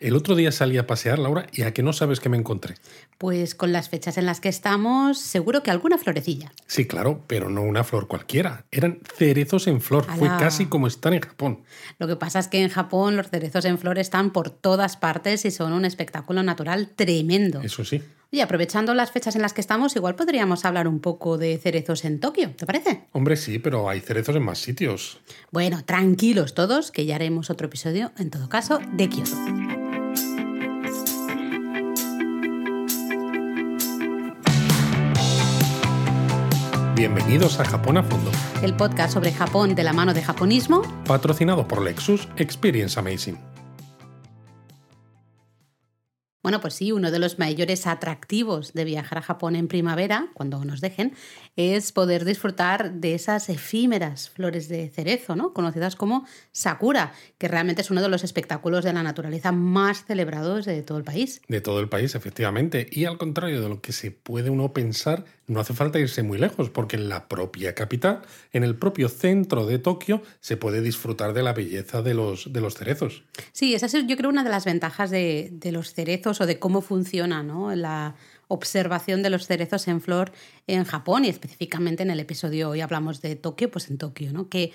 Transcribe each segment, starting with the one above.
El otro día salí a pasear, Laura, y a que no sabes qué me encontré. Pues con las fechas en las que estamos, seguro que alguna florecilla. Sí, claro, pero no una flor cualquiera. Eran cerezos en flor. Fue casi como están en Japón. Lo que pasa es que en Japón los cerezos en flor están por todas partes y son un espectáculo natural tremendo. Eso sí. Y aprovechando las fechas en las que estamos, igual podríamos hablar un poco de cerezos en Tokio, ¿te parece? Hombre, sí, pero hay cerezos en más sitios. Bueno, tranquilos todos, que ya haremos otro episodio, en todo caso, de Kioto. Bienvenidos a Japón a Fondo, El podcast sobre Japón de la mano de japonismo. patrocinado por Lexus Experience Amazing. Bueno, pues sí, uno de los mayores atractivos de viajar a Japón en primavera, cuando nos dejen, es poder disfrutar de esas efímeras flores de cerezo, ¿no? Conocidas como sakura, que realmente es uno de los espectáculos de la naturaleza más celebrados de todo el país. De todo el país, efectivamente. Y al contrario de lo que se puede uno pensar, no hace falta irse muy lejos, porque en la propia capital, en el propio centro de Tokio, se puede disfrutar de la belleza de los, de los cerezos. Sí, esa es yo creo una de las ventajas de, de los cerezos o de cómo funciona ¿no? la observación de los cerezos en flor en Japón y específicamente en el episodio hoy hablamos de Tokio, pues en Tokio, ¿no? Que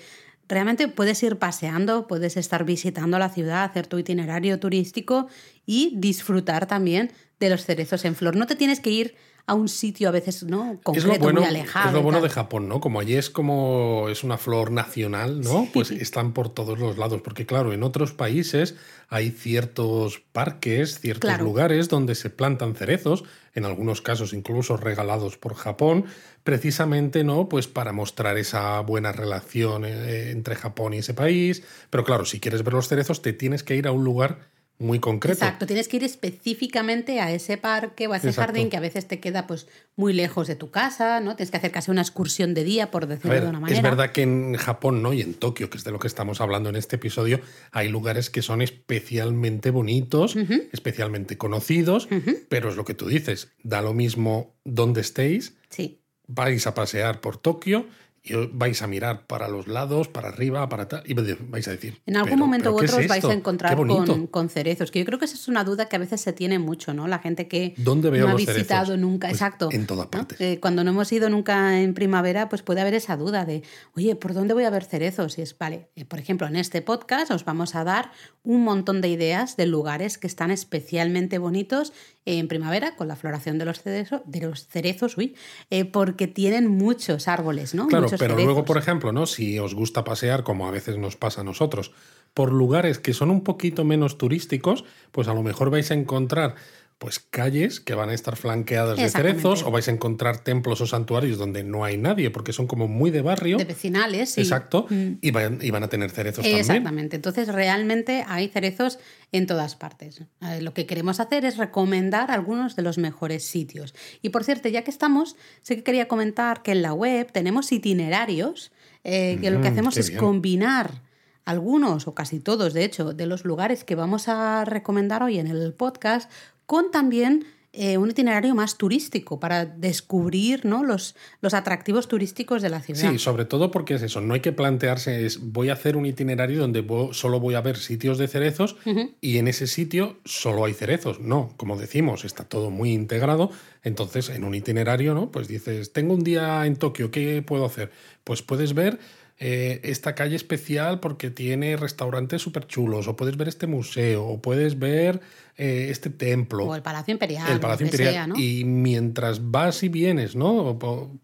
realmente puedes ir paseando, puedes estar visitando la ciudad, hacer tu itinerario turístico y disfrutar también de los cerezos en flor. No te tienes que ir a un sitio a veces no concreto, es lo bueno, muy alejado. es lo bueno de Japón, ¿no? Como allí es como es una flor nacional, ¿no? Pues están por todos los lados. Porque, claro, en otros países hay ciertos parques, ciertos Claro. lugares donde se plantan cerezos, en algunos casos incluso regalados por Japón, precisamente, ¿no? Pues para mostrar esa buena relación eh, entre Japón y ese país. Pero claro, si quieres ver los cerezos, te tienes que ir a un lugar muy concreto. Exacto, tienes que ir específicamente a ese parque o a ese Exacto. jardín que a veces te queda pues muy lejos de tu casa, ¿no? Tienes que hacer casi una excursión de día, por decirlo ver, de una manera. es verdad que en Japón, ¿no? Y en Tokio, que es de lo que estamos hablando en este episodio, hay lugares que son especialmente bonitos, especialmente conocidos, pero es lo que tú dices, da lo mismo donde estéis, Sí. vais a pasear por Tokio y vais a mirar para los lados, para arriba, para tal, y vais a decir. En algún "Pero- momento u ¿qué es otros vais a encontrar bonito". con, con cerezos, que yo creo que esa es una duda que a veces se tiene mucho, ¿no? La gente que ¿Dónde veo no ha visitado cerezos? nunca, Pues exacto. en todas ¿no? partes. Eh, cuando no hemos ido nunca en primavera, pues puede haber esa duda de, oye, ¿por dónde voy a ver cerezos? Y es, vale, eh, por ejemplo, en este podcast os vamos a dar un montón de ideas de lugares que están especialmente bonitos en primavera con la floración de los cerezos, de los cerezos, uy, eh, porque tienen muchos árboles, ¿no? Claro, Muchos pero cerezos. luego, por ejemplo, ¿no? Si os gusta pasear, como a veces nos pasa a nosotros, por lugares que son un poquito menos turísticos, pues a lo mejor vais a encontrar pues calles que van a estar flanqueadas de Exactamente. cerezos o vais a encontrar templos o santuarios donde no hay nadie porque son como muy de barrio. de vecinales, sí. Exacto. Mm. Y, van, y van a tener cerezos también. Exactamente. Entonces, realmente hay cerezos en todas partes. Lo que queremos hacer es recomendar algunos de los mejores sitios. Y por cierto, ya que estamos, sé que quería comentar que en la web tenemos itinerarios eh, que lo que Mm, hacemos es bien. combinar algunos o casi todos, de hecho, de los lugares que vamos a recomendar hoy en el podcast con también eh, un itinerario más turístico para descubrir ¿no? los, los atractivos turísticos de la ciudad. Sí, sobre todo porque es eso, no hay que plantearse, es voy a hacer un itinerario donde solo voy a ver sitios de cerezos y en ese sitio solo hay cerezos. No, como decimos, está todo muy integrado. Entonces, en un itinerario, ¿no? Pues dices, tengo un día en Tokio, ¿qué puedo hacer? Pues puedes ver eh, esta calle especial porque tiene restaurantes súper chulos, o puedes ver este museo, o puedes ver eh, este templo. O el Palacio Imperial. El Palacio Imperial. sea, ¿no? Y mientras vas y vienes, ¿no?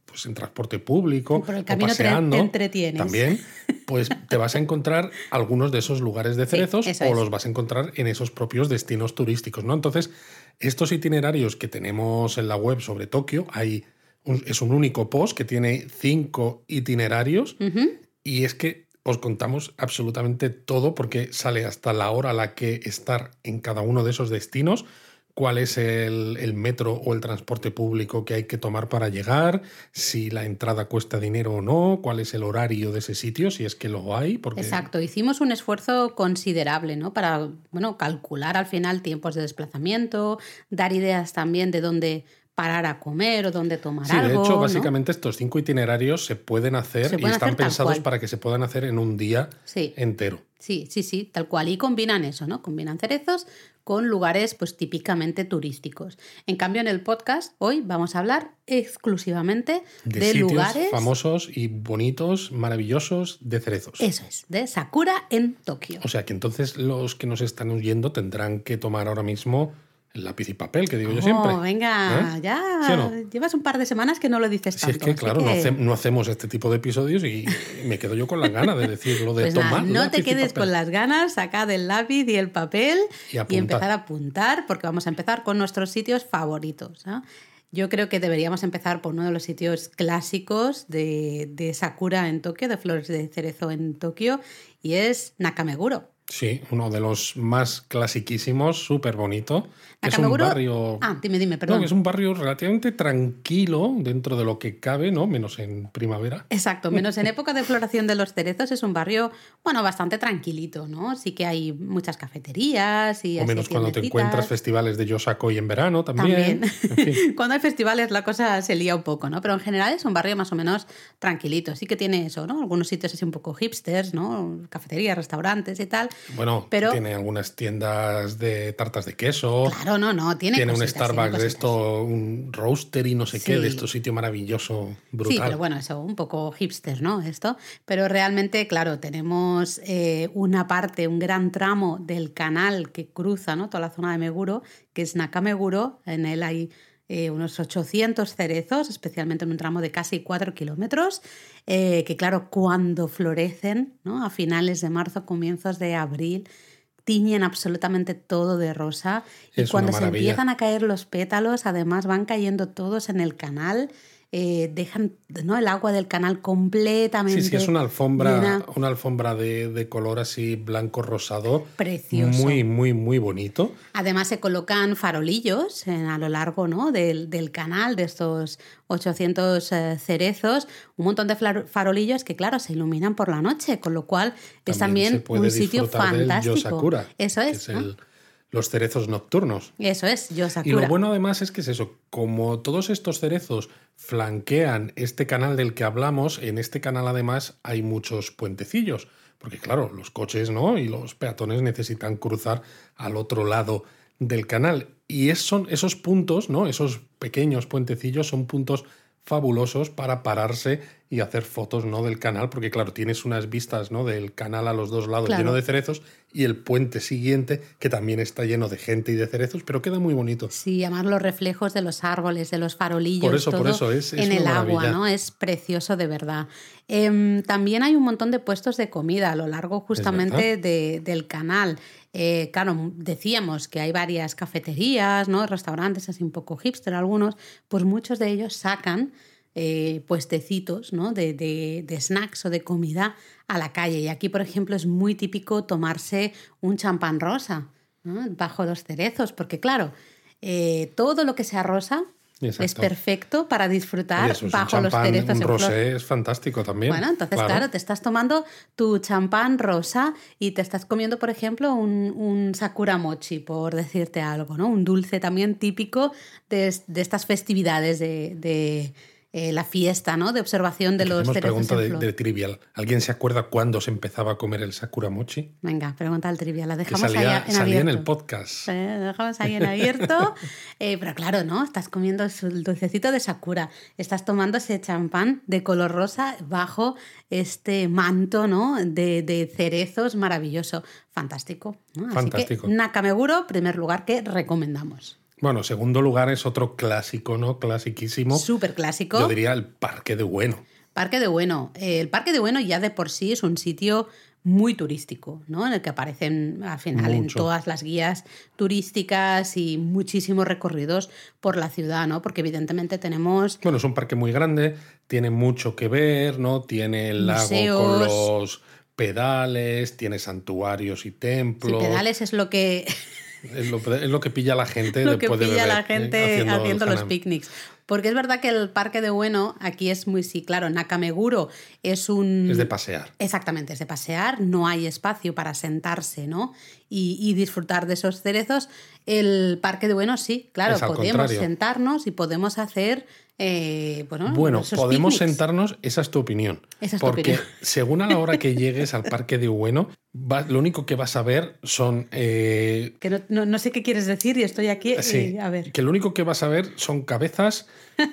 Pues en transporte público, Por el o camino te- paseando, entretienes. también, pues te vas a encontrar algunos de esos lugares de cerezos o es. los vas a encontrar en esos propios destinos turísticos, ¿no? Entonces, estos itinerarios que tenemos en la web sobre Tokio, hay un- es un único post que tiene cinco itinerarios. Y es que os contamos absolutamente todo porque sale hasta la hora a la que estar en cada uno de esos destinos, cuál es el, metro o el transporte público que hay que tomar para llegar, si la entrada cuesta dinero o no, cuál es el horario de ese sitio, si es que lo hay. Porque... Exacto, hicimos un esfuerzo considerable, ¿no? Para, bueno, calcular al final tiempos de desplazamiento, dar ideas también de dónde parar a comer o dónde tomar Sí, algo. de hecho, ¿no? básicamente estos cinco itinerarios se pueden hacer Se y están hacer pensados cual. para que se puedan hacer en un día Sí. entero. Sí, sí, sí, tal cual. Y combinan eso, ¿no? Combinan cerezos con lugares pues típicamente turísticos. En cambio, en el podcast hoy vamos a hablar exclusivamente De, de, sitios lugares. famosos y bonitos, maravillosos de cerezos. Eso es, de Sakura en Tokio. O sea que entonces los que nos están oyendo tendrán que tomar ahora mismo el lápiz y papel, que digo yo siempre. Oh, venga, ¿Eh? ya. ¿Sí o no? Llevas un par de semanas que no lo dices Si tanto. es que, claro, No, que- hace- no hacemos este tipo de episodios y me quedo yo con las ganas de decir lo de Pues nada, tomar. no te y quedes con las ganas, sacad el lápiz y el papel Y apuntar. empezar a apuntar, porque vamos a empezar con nuestros sitios favoritos. Yo creo que deberíamos empezar por uno de los sitios clásicos de, de Sakura en Tokio, de flores de cerezo en Tokio, y es Nakameguro. Sí, uno de los más clasiquísimos, súper bonito. Es un barrio. Ah, dime, dime, perdón. es un barrio relativamente tranquilo dentro de lo que cabe, ¿no? Menos en primavera. Exacto, menos en época de floración de los cerezos es un barrio, bueno, bastante tranquilito, ¿no? Sí que hay muchas cafeterías y O así menos cuando te encuentras festivales de Yosakoi en verano también. También. En fin. Cuando hay festivales la cosa se lía un poco, ¿no? Pero en general es un barrio más o menos tranquilito. Sí que tiene eso, ¿no? Algunos sitios así un poco hipsters, ¿no? Cafeterías, restaurantes y tal. Bueno, Pero- tiene algunas tiendas de tartas de queso. Claro, no, no, tiene Tiene un tiene Starbucks de esto, un roaster y no sé qué, de estos sitio maravilloso, brutal. Sí, pero bueno, eso, un poco hipster, ¿no? Esto. Pero realmente, claro, tenemos eh, una parte, un gran tramo del canal que cruza, ¿no? Toda la zona de Meguro, que es Nakameguro. En él hay eh, unos 800 cerezos, especialmente en un tramo de casi 4 kilómetros, eh, que claro, cuando florecen, ¿no? A finales de marzo, comienzos de abril, tiñen absolutamente todo de rosa. Y Es cuando se empiezan a caer los pétalos, además van cayendo todos en el canal. Eh, dejan ¿no? el agua del canal completamente. Sí, sí, es una alfombra, llena. una alfombra de, de color así blanco rosado. Precioso. Muy, muy, muy bonito. Además se colocan farolillos en- a lo largo ¿no? del, del canal de estos 800 eh, cerezos, un montón de farolillos que claro se iluminan por la noche, con lo cual es también un sitio disfrutar del fantástico. Yosakura, Eso que es, es ¿no? el- los cerezos nocturnos. Eso es, Y Yosakura. lo bueno además es que es eso, como todos estos cerezos flanquean este canal del que hablamos, en este canal además hay muchos puentecillos, porque claro, los coches ¿no? y los peatones necesitan cruzar al otro lado del canal. Y es- son esos puntos, ¿no? esos pequeños puentecillos son puntos fabulosos para pararse y hacer fotos ¿no? del canal, porque claro, tienes unas vistas ¿no? del canal a los dos lados Claro. lleno de cerezos y el puente siguiente que también está lleno de gente y de cerezos, pero queda muy bonito. Sí, además los reflejos de los árboles, de los farolillos, Por eso, por todo eso, es- es en el agua. ¿no? Es precioso de verdad. Em, también hay un montón de puestos de comida a lo largo justamente de- del canal. Eh, claro, decíamos que hay varias cafeterías, ¿no? Restaurantes así un poco hipster algunos, pues muchos de ellos sacan eh, puestecitos ¿no? de, de- snacks o de comida a la calle. Y aquí, por ejemplo, es muy típico tomarse un champán rosa bajo los cerezos, porque claro, eh, todo lo que sea rosa es perfecto para disfrutar Oye, es un bajo los cerezos un en flor. rosé es fantástico también. Bueno, entonces, claro. te estás tomando tu champán rosa y te estás comiendo, por ejemplo, un, un sakura mochi, por decirte algo, ¿no? Un dulce también típico de, de estas festividades de, de, eh, la fiesta, ¿no? De observación de los cerezos pregunta en de, trivial. ¿Alguien se acuerda cuándo se empezaba a comer el sakura mochi? Venga, pregunta al trivial. La Que dejamos salía, ahí en salía en abierto. el podcast. Eh, dejamos ahí en abierto. Eh, pero claro, ¿no? Estás comiendo el dulcecito de Sakura. Estás tomando ese champán de color rosa bajo este manto, ¿no? De, de cerezos maravilloso. Fantástico. ¿no? Así Fantástico. que Nakameguro, primer lugar que recomendamos. Bueno, segundo lugar es otro clásico, ¿no? Clasiquísimo. Súper clásico. Yo diría el Parque de Bueno. Parque de Bueno. Eh, el Parque de Bueno ya de por sí es un sitio muy turístico, ¿no? En el que aparecen al final en todas las guías turísticas y muchísimos recorridos por la ciudad, ¿no? Porque evidentemente tenemos Bueno, es un parque muy grande, tiene mucho que ver, ¿no? Tiene el lago con los pedales, tiene santuarios y templos. pedales es lo que Es lo, es lo que pilla la gente lo de que pilla beber, la ¿eh? gente haciendo, el los picnics. Porque es verdad que el parque de Bueno aquí es muy, sí, claro, Nakameguro es un... Es de pasear. Exactamente, es de pasear, no hay espacio para sentarse, ¿no? Y, disfrutar de esos cerezos. El parque de Bueno sí, claro, podemos sentarnos y podemos hacer eh, bueno, bueno podemos sentarnos, esa es tu opinión. porque según a la hora que llegues al parque de Ueno, lo único que vas a ver son... Eh, que no, sé qué quieres decir y estoy aquí eh, a ver. Que lo único que vas a ver son cabezas,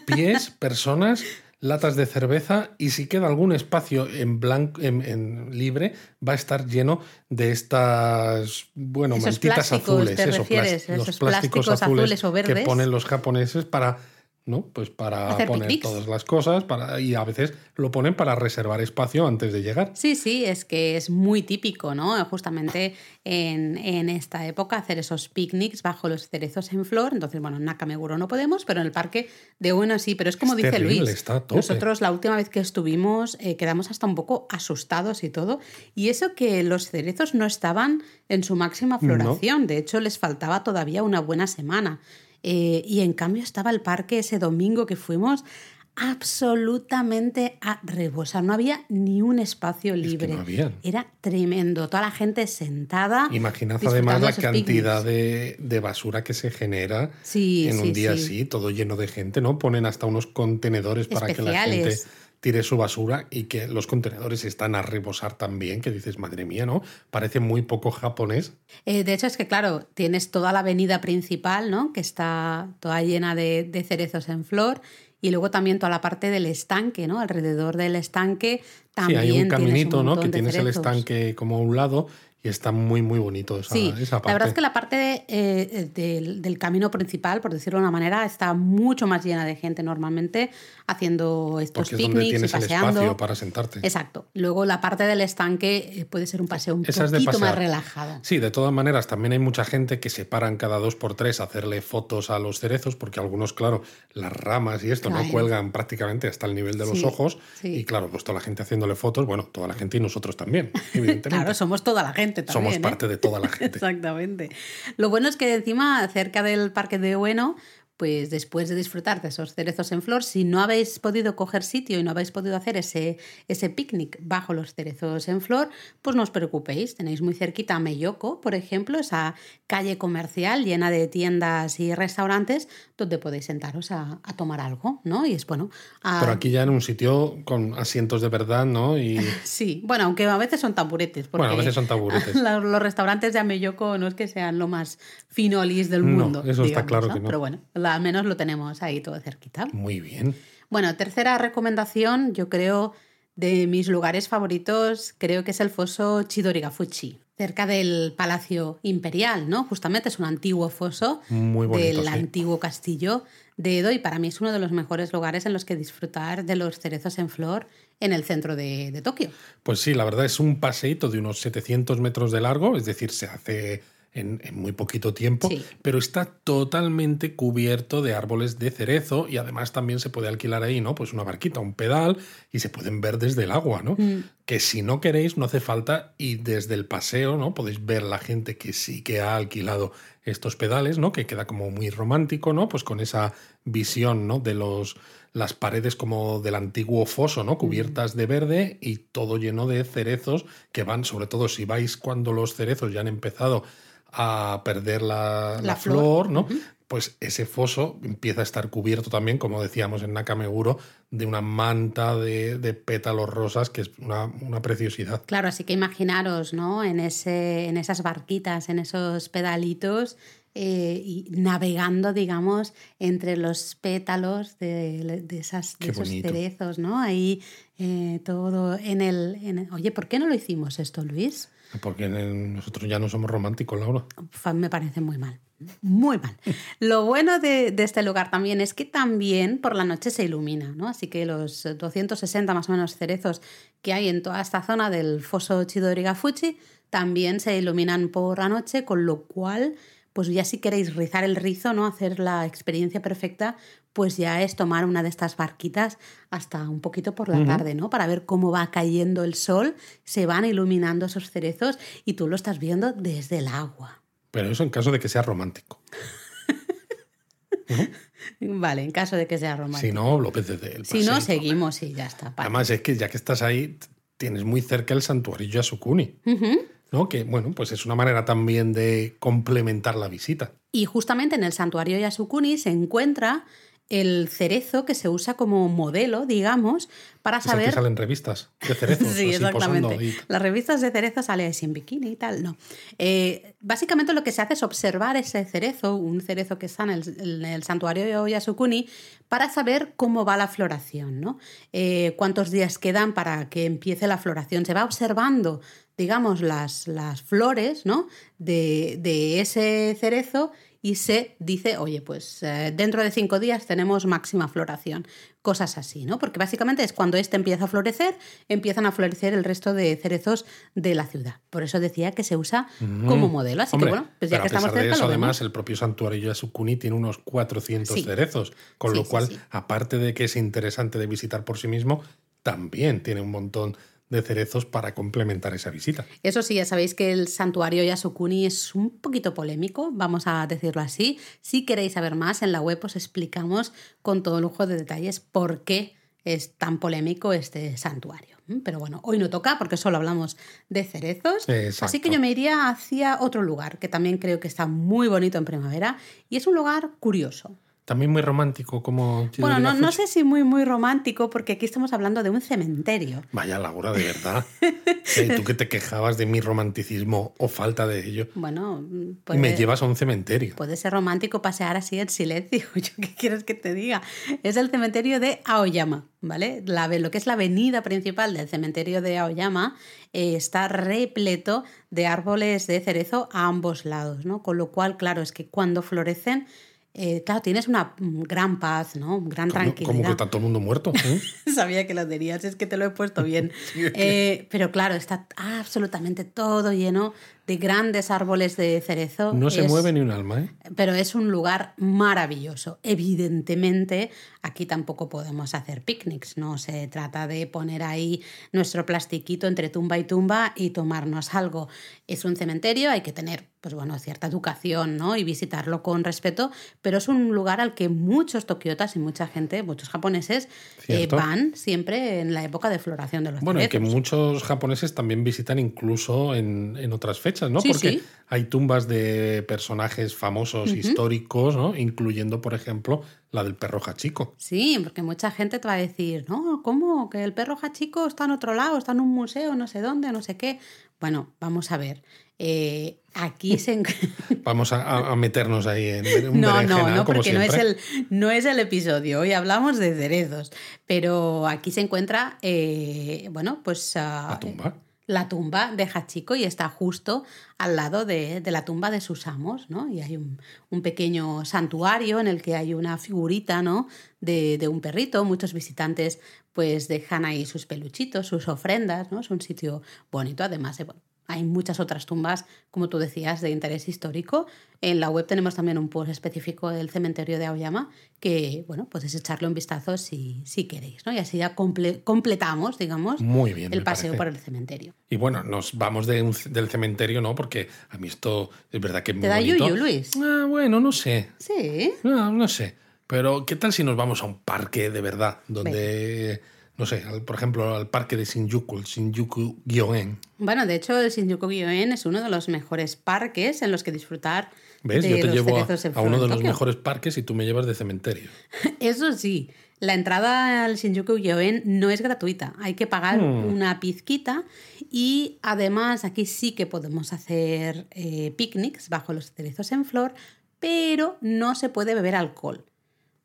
pies, personas latas de cerveza y si queda algún espacio en blanco en, libre va a estar lleno de estas bueno mantitas azules esos plásticos, azules, o verdes que ponen los japoneses para ¿no? Pues para poner todas las cosas para, y a veces lo ponen para reservar espacio antes de llegar. Sí, sí, es que es muy típico, ¿no? Justamente en, esta época hacer esos picnics bajo los cerezos en flor. Entonces, bueno, en Nakameguro no podemos, pero en el parque de bueno sí, pero es como dice Luis. Nosotros la última vez que estuvimos eh, quedamos hasta un poco asustados y todo. Y eso que los cerezos no estaban en su máxima floración, de hecho les faltaba todavía una buena semana. Eh, y en cambio estaba el parque ese domingo que fuimos absolutamente a rebosar. No había ni un espacio libre. Era tremendo. Toda la gente sentada. Imaginad además la cantidad de, basura que se genera en un día así, todo lleno de gente, ¿no? Ponen hasta unos contenedores para que la gente tire su basura y que los contenedores están a rebosar también, que dices, madre mía, ¿no? Parece muy poco japonés. Eh, de hecho, es que, claro, tienes toda la avenida principal, ¿no? Que está toda llena de, cerezos en flor y luego también toda la parte del estanque, ¿no? Alrededor del estanque también. Sí, hay un caminito, ¿no? Que tienes el estanque como a un lado y está muy, muy bonito esa, sí, parte. La verdad es que la parte eh, del, camino principal, por decirlo de una manera, está mucho más llena de gente normalmente haciendo estos Porque picnics tienes y paseando. El espacio para sentarte. Exacto. Luego la parte del estanque eh, puede ser un paseo un poquito más relajado. Sí, de todas maneras, también hay mucha gente que se paran cada dos por tres a hacerle fotos a los cerezos, porque algunos, claro, las ramas y esto no cuelgan prácticamente hasta el nivel de los ojos. Y claro, pues toda la gente haciéndole fotos, bueno, toda la gente y nosotros también, evidentemente. claro, somos toda la gente somos ¿eh? parte de toda la gente. Exactamente. Lo bueno es que encima, cerca del Parque de Bueno, pues después de disfrutar de esos cerezos en flor, si no habéis podido coger sitio y no habéis podido hacer ese, ese picnic bajo los cerezos en flor, pues no os preocupéis. Tenéis muy cerquita a Meyoko, por ejemplo, esa calle comercial llena de tiendas y restaurantes donde podéis sentaros a, tomar algo, ¿no? Y es bueno. Pero aquí ya en un sitio con asientos de verdad, ¿no? Y... Sí, bueno, aunque a veces son taburetes. Bueno, a veces son taburetes. Los restaurantes de Ameyoko no es que sean lo más finolis del mundo. eso está claro que no. Pero bueno, al menos lo tenemos ahí todo cerquita. Muy bien. Bueno, tercera recomendación, yo creo, de mis lugares favoritos, creo que es el foso Chidorigafuchi, cerca del Palacio Imperial, ¿no? Justamente es un antiguo foso del antiguo castillo de Edo y para mí es uno de los mejores lugares en los que disfrutar de los cerezos en flor en el centro de, de Tokio. Pues sí, la verdad es un paseíto de unos 700 metros de largo, es decir, se hace en, muy poquito tiempo, pero está totalmente cubierto de árboles de cerezo y además también se puede alquilar ahí, ¿no? Pues una barquita, un pedal y se pueden ver desde el agua, ¿no? Mm. Que si no queréis no hace falta y desde el paseo, ¿no? Podéis ver la gente que sí que ha alquilado estos pedales, ¿no? Que queda como muy romántico, ¿no? Pues con esa visión, ¿no? De los las paredes como del antiguo foso, ¿no? Cubiertas de verde y todo lleno de cerezos que van, sobre todo si vais cuando los cerezos ya han empezado a perder la, flor, ¿no? Pues ese foso empieza a estar cubierto también, como decíamos en Nakameguro, de una manta de, pétalos rosas, que es una, preciosidad. Claro, así que imaginaros, ¿no? En, ese, en esas barquitas, en esos pedalitos, eh, y navegando, digamos, entre los pétalos de, esas, esos cerezos, ¿no? Ahí eh, todo en el, en el, Oye, ¿por qué no lo hicimos esto, Luis? Porque nosotros ya no somos románticos, Laura. Me parece muy mal. Muy mal. Lo bueno de, este lugar también es que también por la noche se ilumina, ¿no? Así que los 260 más o menos cerezos que hay en toda esta zona del foso Chidorigafuchi también se iluminan por la noche, con lo cual pues ya si queréis rizar el rizo, ¿no? Hacer la experiencia perfecta, pues ya es tomar una de estas barquitas hasta un poquito por la tarde, ¿no? Para ver cómo va cayendo el sol, se van iluminando esos cerezos y tú lo estás viendo desde el agua. Pero eso en caso de que sea romántico. vale, en caso de que sea romántico. Si no, López de del Si no, seguimos y ya está. Además, es que ya que estás ahí, tienes muy cerca el santuario Yasukuni. ¿no? Que, bueno, pues es una manera también de complementar la visita. Y justamente en el santuario Yasukuni se encuentra el cerezo que se usa como modelo, digamos, para Es el saber que salen revistas de cerezos, sí, exactamente. y- Las revistas de cerezo sale sin bikini y tal, no. Eh, básicamente lo que se hace es observar ese cerezo, un cerezo que está en el, en el santuario Yasukuni, para saber cómo va la floración, ¿no? Eh, cuántos días quedan para que empiece la floración. Se va observando, digamos, las, las flores, ¿no? De, de ese cerezo y se dice, oye, pues eh, dentro de cinco días tenemos máxima floración. Cosas así, ¿no? Porque básicamente es cuando este empieza a florecer, empiezan a florecer el resto de cerezos de la ciudad. Por eso decía que se usa como modelo. Así Hombre, que bueno, pues ya que estamos de cerca, eso, lo además, el propio santuario Yasukuni tiene unos 400 Sí. cerezos, con Sí, lo sí, cual, aparte de que es interesante de visitar por sí mismo, también tiene un montón de cerezos para complementar esa visita. Eso sí, ya sabéis que el santuario Yasukuni es un poquito polémico, vamos a decirlo así. Si queréis saber más, en la web os explicamos con todo lujo de detalles por qué es tan polémico este santuario. ¿m? Pero bueno, hoy no toca porque solo hablamos de cerezos. Exacto. Así que yo me iría hacia otro lugar que también creo que está muy bonito en primavera y es un lugar curioso. También muy romántico, como... Bueno, no, no sé si muy, muy romántico porque aquí estamos hablando de un cementerio. Vaya, Laura, de verdad. Tú que te quejabas de mi romanticismo o falta de ello. Bueno, Y puede, me llevas a un cementerio. puede ser romántico pasear así en silencio. ¿Yo qué quieres que te diga? Es el cementerio de Aoyama, ¿vale? La, lo que es la avenida principal del cementerio de Aoyama eh, está repleto de árboles de cerezo a ambos lados, ¿no? Con lo cual, claro, es que cuando florecen, eh, claro, tienes una mm, gran paz, ¿no? Gran Como, tranquilidad. como que está todo el mundo muerto. ¿eh? Sabía que lo dirías, es que te lo he puesto bien. Eh, pero claro, está absolutamente todo lleno de grandes árboles de cerezo. No se Es- mueve ni un alma, ¿eh? Pero es un lugar maravilloso. Evidentemente, aquí tampoco podemos hacer picnics. No se trata de poner ahí nuestro plastiquito entre tumba y tumba y tomarnos algo. Es un cementerio, hay que tener, pues bueno, cierta educación, ¿no? Y visitarlo con respeto, pero es un lugar al que muchos tokiotas y mucha gente, muchos japoneses, eh, van siempre en la época de floración de los Bueno, y que muchos japoneses también visitan incluso en, en otras fechas, ¿no? Sí, Porque sí. hay tumbas de personajes famosos históricos, ¿no? Incluyendo, por ejemplo, la del perro Hachiko. Sí, porque mucha gente te va a decir, no, ¿cómo? Que el perro Hachiko está en otro lado, está en un museo, no sé dónde, no sé qué. Bueno, vamos a ver. Eh, aquí se... Vamos a, meternos ahí en un No, no, no, porque no es, el, no es el episodio. Hoy hablamos de cerezos. Pero aquí se encuentra, eh, bueno, pues... ah, La tumba. La tumba de Hachiko y está justo al lado de, de la tumba de sus amos, ¿no? Y hay un, un pequeño santuario en el que hay una figurita, ¿no? De, de un perrito. Muchos visitantes pues dejan ahí sus peluchitos, sus ofrendas, ¿no? Es un sitio bonito, además de, hay muchas otras tumbas, como tú decías, de interés histórico. En la web tenemos también un post específico del cementerio de Aoyama que, bueno, puedes echarle un vistazo si, si queréis, ¿no? Y así ya comple- completamos, digamos, Muy bien, el paseo parece. por el cementerio. Y bueno, nos vamos de un c- del cementerio, ¿no? Porque a mí esto es verdad que es muy ¿Te da bonito. yuyu, Luis? Ah, bueno, no sé. Sí. No, no sé. Pero, ¿qué tal si nos vamos a un parque de verdad? Donde, no sé, al- por ejemplo, al parque de Shinjuku, el Shinjuku Gyoen. Bueno, de hecho, el Shinjuku Gyoen es uno de los mejores parques en los que disfrutar ¿Ves? de Yo te los llevo a, uno de los mejores parques y tú me llevas de cementerio. Eso sí, la entrada al Shinjuku Gyoen no es gratuita. Hay que pagar Hmm. una pizquita y además aquí sí que podemos hacer eh, picnics bajo los cerezos en flor, pero no se puede beber alcohol.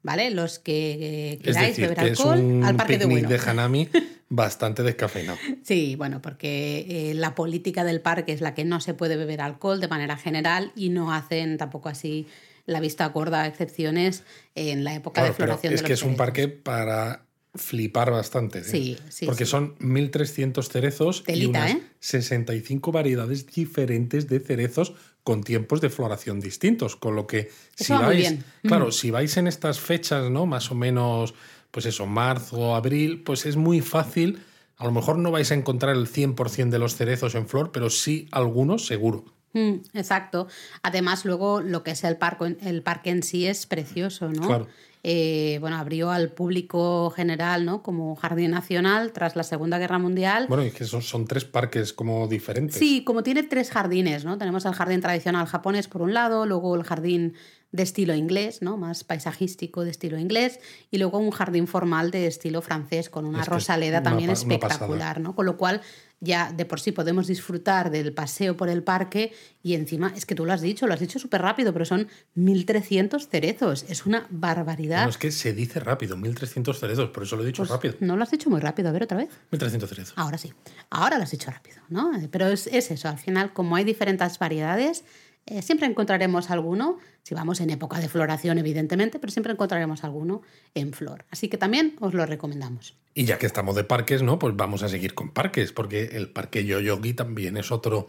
¿Vale? Los que eh, queráis beber que es alcohol, un al parque de bueno. de Hanami bastante descafeinado. Sí, bueno, porque eh, la política del parque es la que no se puede beber alcohol de manera general y no hacen tampoco así la vista gorda excepciones en la época Claro, de pero floración es de que los es un parque para flipar bastante. ¿eh? Sí, sí, Porque sí. son 1.300 cerezos y unas ¿eh? 65 variedades diferentes de cerezos con tiempos de floración distintos. Con lo que si Eso vais, bien. claro, si vais en estas fechas, ¿no? Más o menos, pues eso, marzo, abril, pues es muy fácil. A lo mejor no vais a encontrar el 100% de los cerezos en flor, pero sí algunos seguro. Mm, exacto. Además, luego lo que es el parque, el parque en sí es precioso, ¿no? Claro. Eh, bueno, abrió al público general, ¿no? Como jardín nacional tras la Segunda Guerra Mundial. Bueno, y que son, son tres parques como diferentes. Sí, como tiene tres jardines, ¿no? Tenemos el jardín tradicional japonés por un lado, luego el jardín de estilo inglés, ¿no? Más paisajístico de estilo inglés, y luego un jardín formal de estilo francés con una Es que rosaleda una también una espectacular, ¿no? Con lo cual ya de por sí podemos disfrutar del paseo por el parque y encima, es que tú lo has dicho, lo has dicho súper rápido, pero son 1.300 cerezos, es una barbaridad. No, es que se dice rápido, 1300 cerezos, por eso lo he dicho Pues rápido. No lo has dicho muy rápido, a ver otra vez. 1300 cerezos. Ahora sí, ahora lo has dicho rápido, ¿no? Pero es, es eso, al final, como hay diferentes variedades, eh, siempre encontraremos alguno, si vamos en época de floración, evidentemente, pero siempre encontraremos alguno en flor. Así que también os lo recomendamos. Y ya que estamos de parques, ¿no? Pues vamos a seguir con parques, porque el parque Yoyogi también es otro,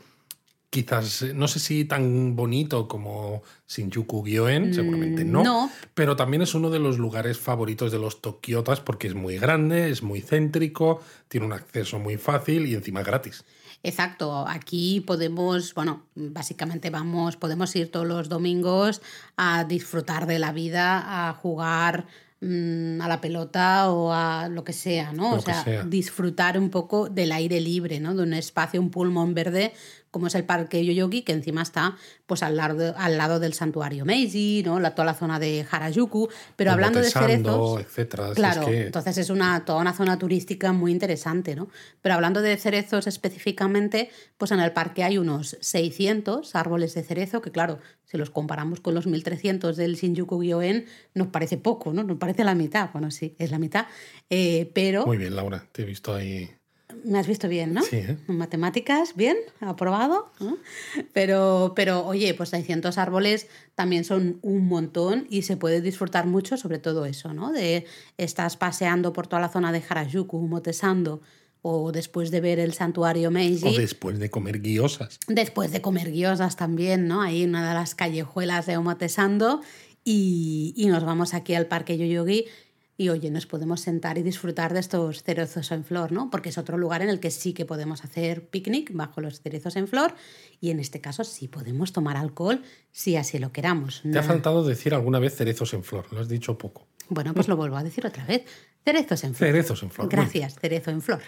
quizás, eh, no sé si tan bonito como Shinjuku Gyoen, seguramente no, Mm, no. pero también es uno de los lugares favoritos de los tokiotas porque es muy grande, es muy céntrico, tiene un acceso muy fácil y encima gratis. Exacto, aquí podemos, bueno, básicamente vamos, podemos ir todos los domingos a disfrutar de la vida, a jugar mm, a la pelota o a lo que sea, ¿no? Lo o sea. disfrutar un poco del aire libre, ¿no? De un espacio, un pulmón verde, como es el Parque Yoyogi, que encima está pues al lado, al lado del santuario Meiji, ¿no? La, toda la zona de Harajuku. Pero hablando de cerezos. etcétera. Es Claro, que- entonces es una, toda una zona turística muy interesante, ¿no? Pero hablando de cerezos específicamente, pues en el parque hay unos 600 árboles de cerezo, que claro, si los comparamos con los 1300 del Shinjuku Gyoen, nos parece poco, ¿no? Nos parece la mitad, bueno, sí, es la mitad, Eh, pero Muy bien, Laura, te he visto ahí. Me has visto bien, ¿no? Sí, ¿eh? Matemáticas, bien, aprobado. ¿no? Pero, pero, oye, pues 600 árboles también son un montón y se puede disfrutar mucho sobre todo eso, ¿no? De estás paseando por toda la zona de Harajuku, Motesando, o después de ver el santuario Meiji. O después de comer guiosas. Después de comer guiosas también, ¿no? Ahí en una de las callejuelas de Omotesando y, y nos vamos aquí al Parque Yoyogi y oye, nos podemos sentar y disfrutar de estos cerezos en flor, ¿no? Porque es otro lugar en el que sí que podemos hacer picnic bajo los cerezos en flor y en este caso sí podemos tomar alcohol si así lo queramos. Te ha faltado decir alguna vez cerezos en flor, lo has dicho poco. Bueno, pues lo vuelvo a decir otra vez. Cerezos en flor. Cerezos en flor. Gracias, cerezo en flor.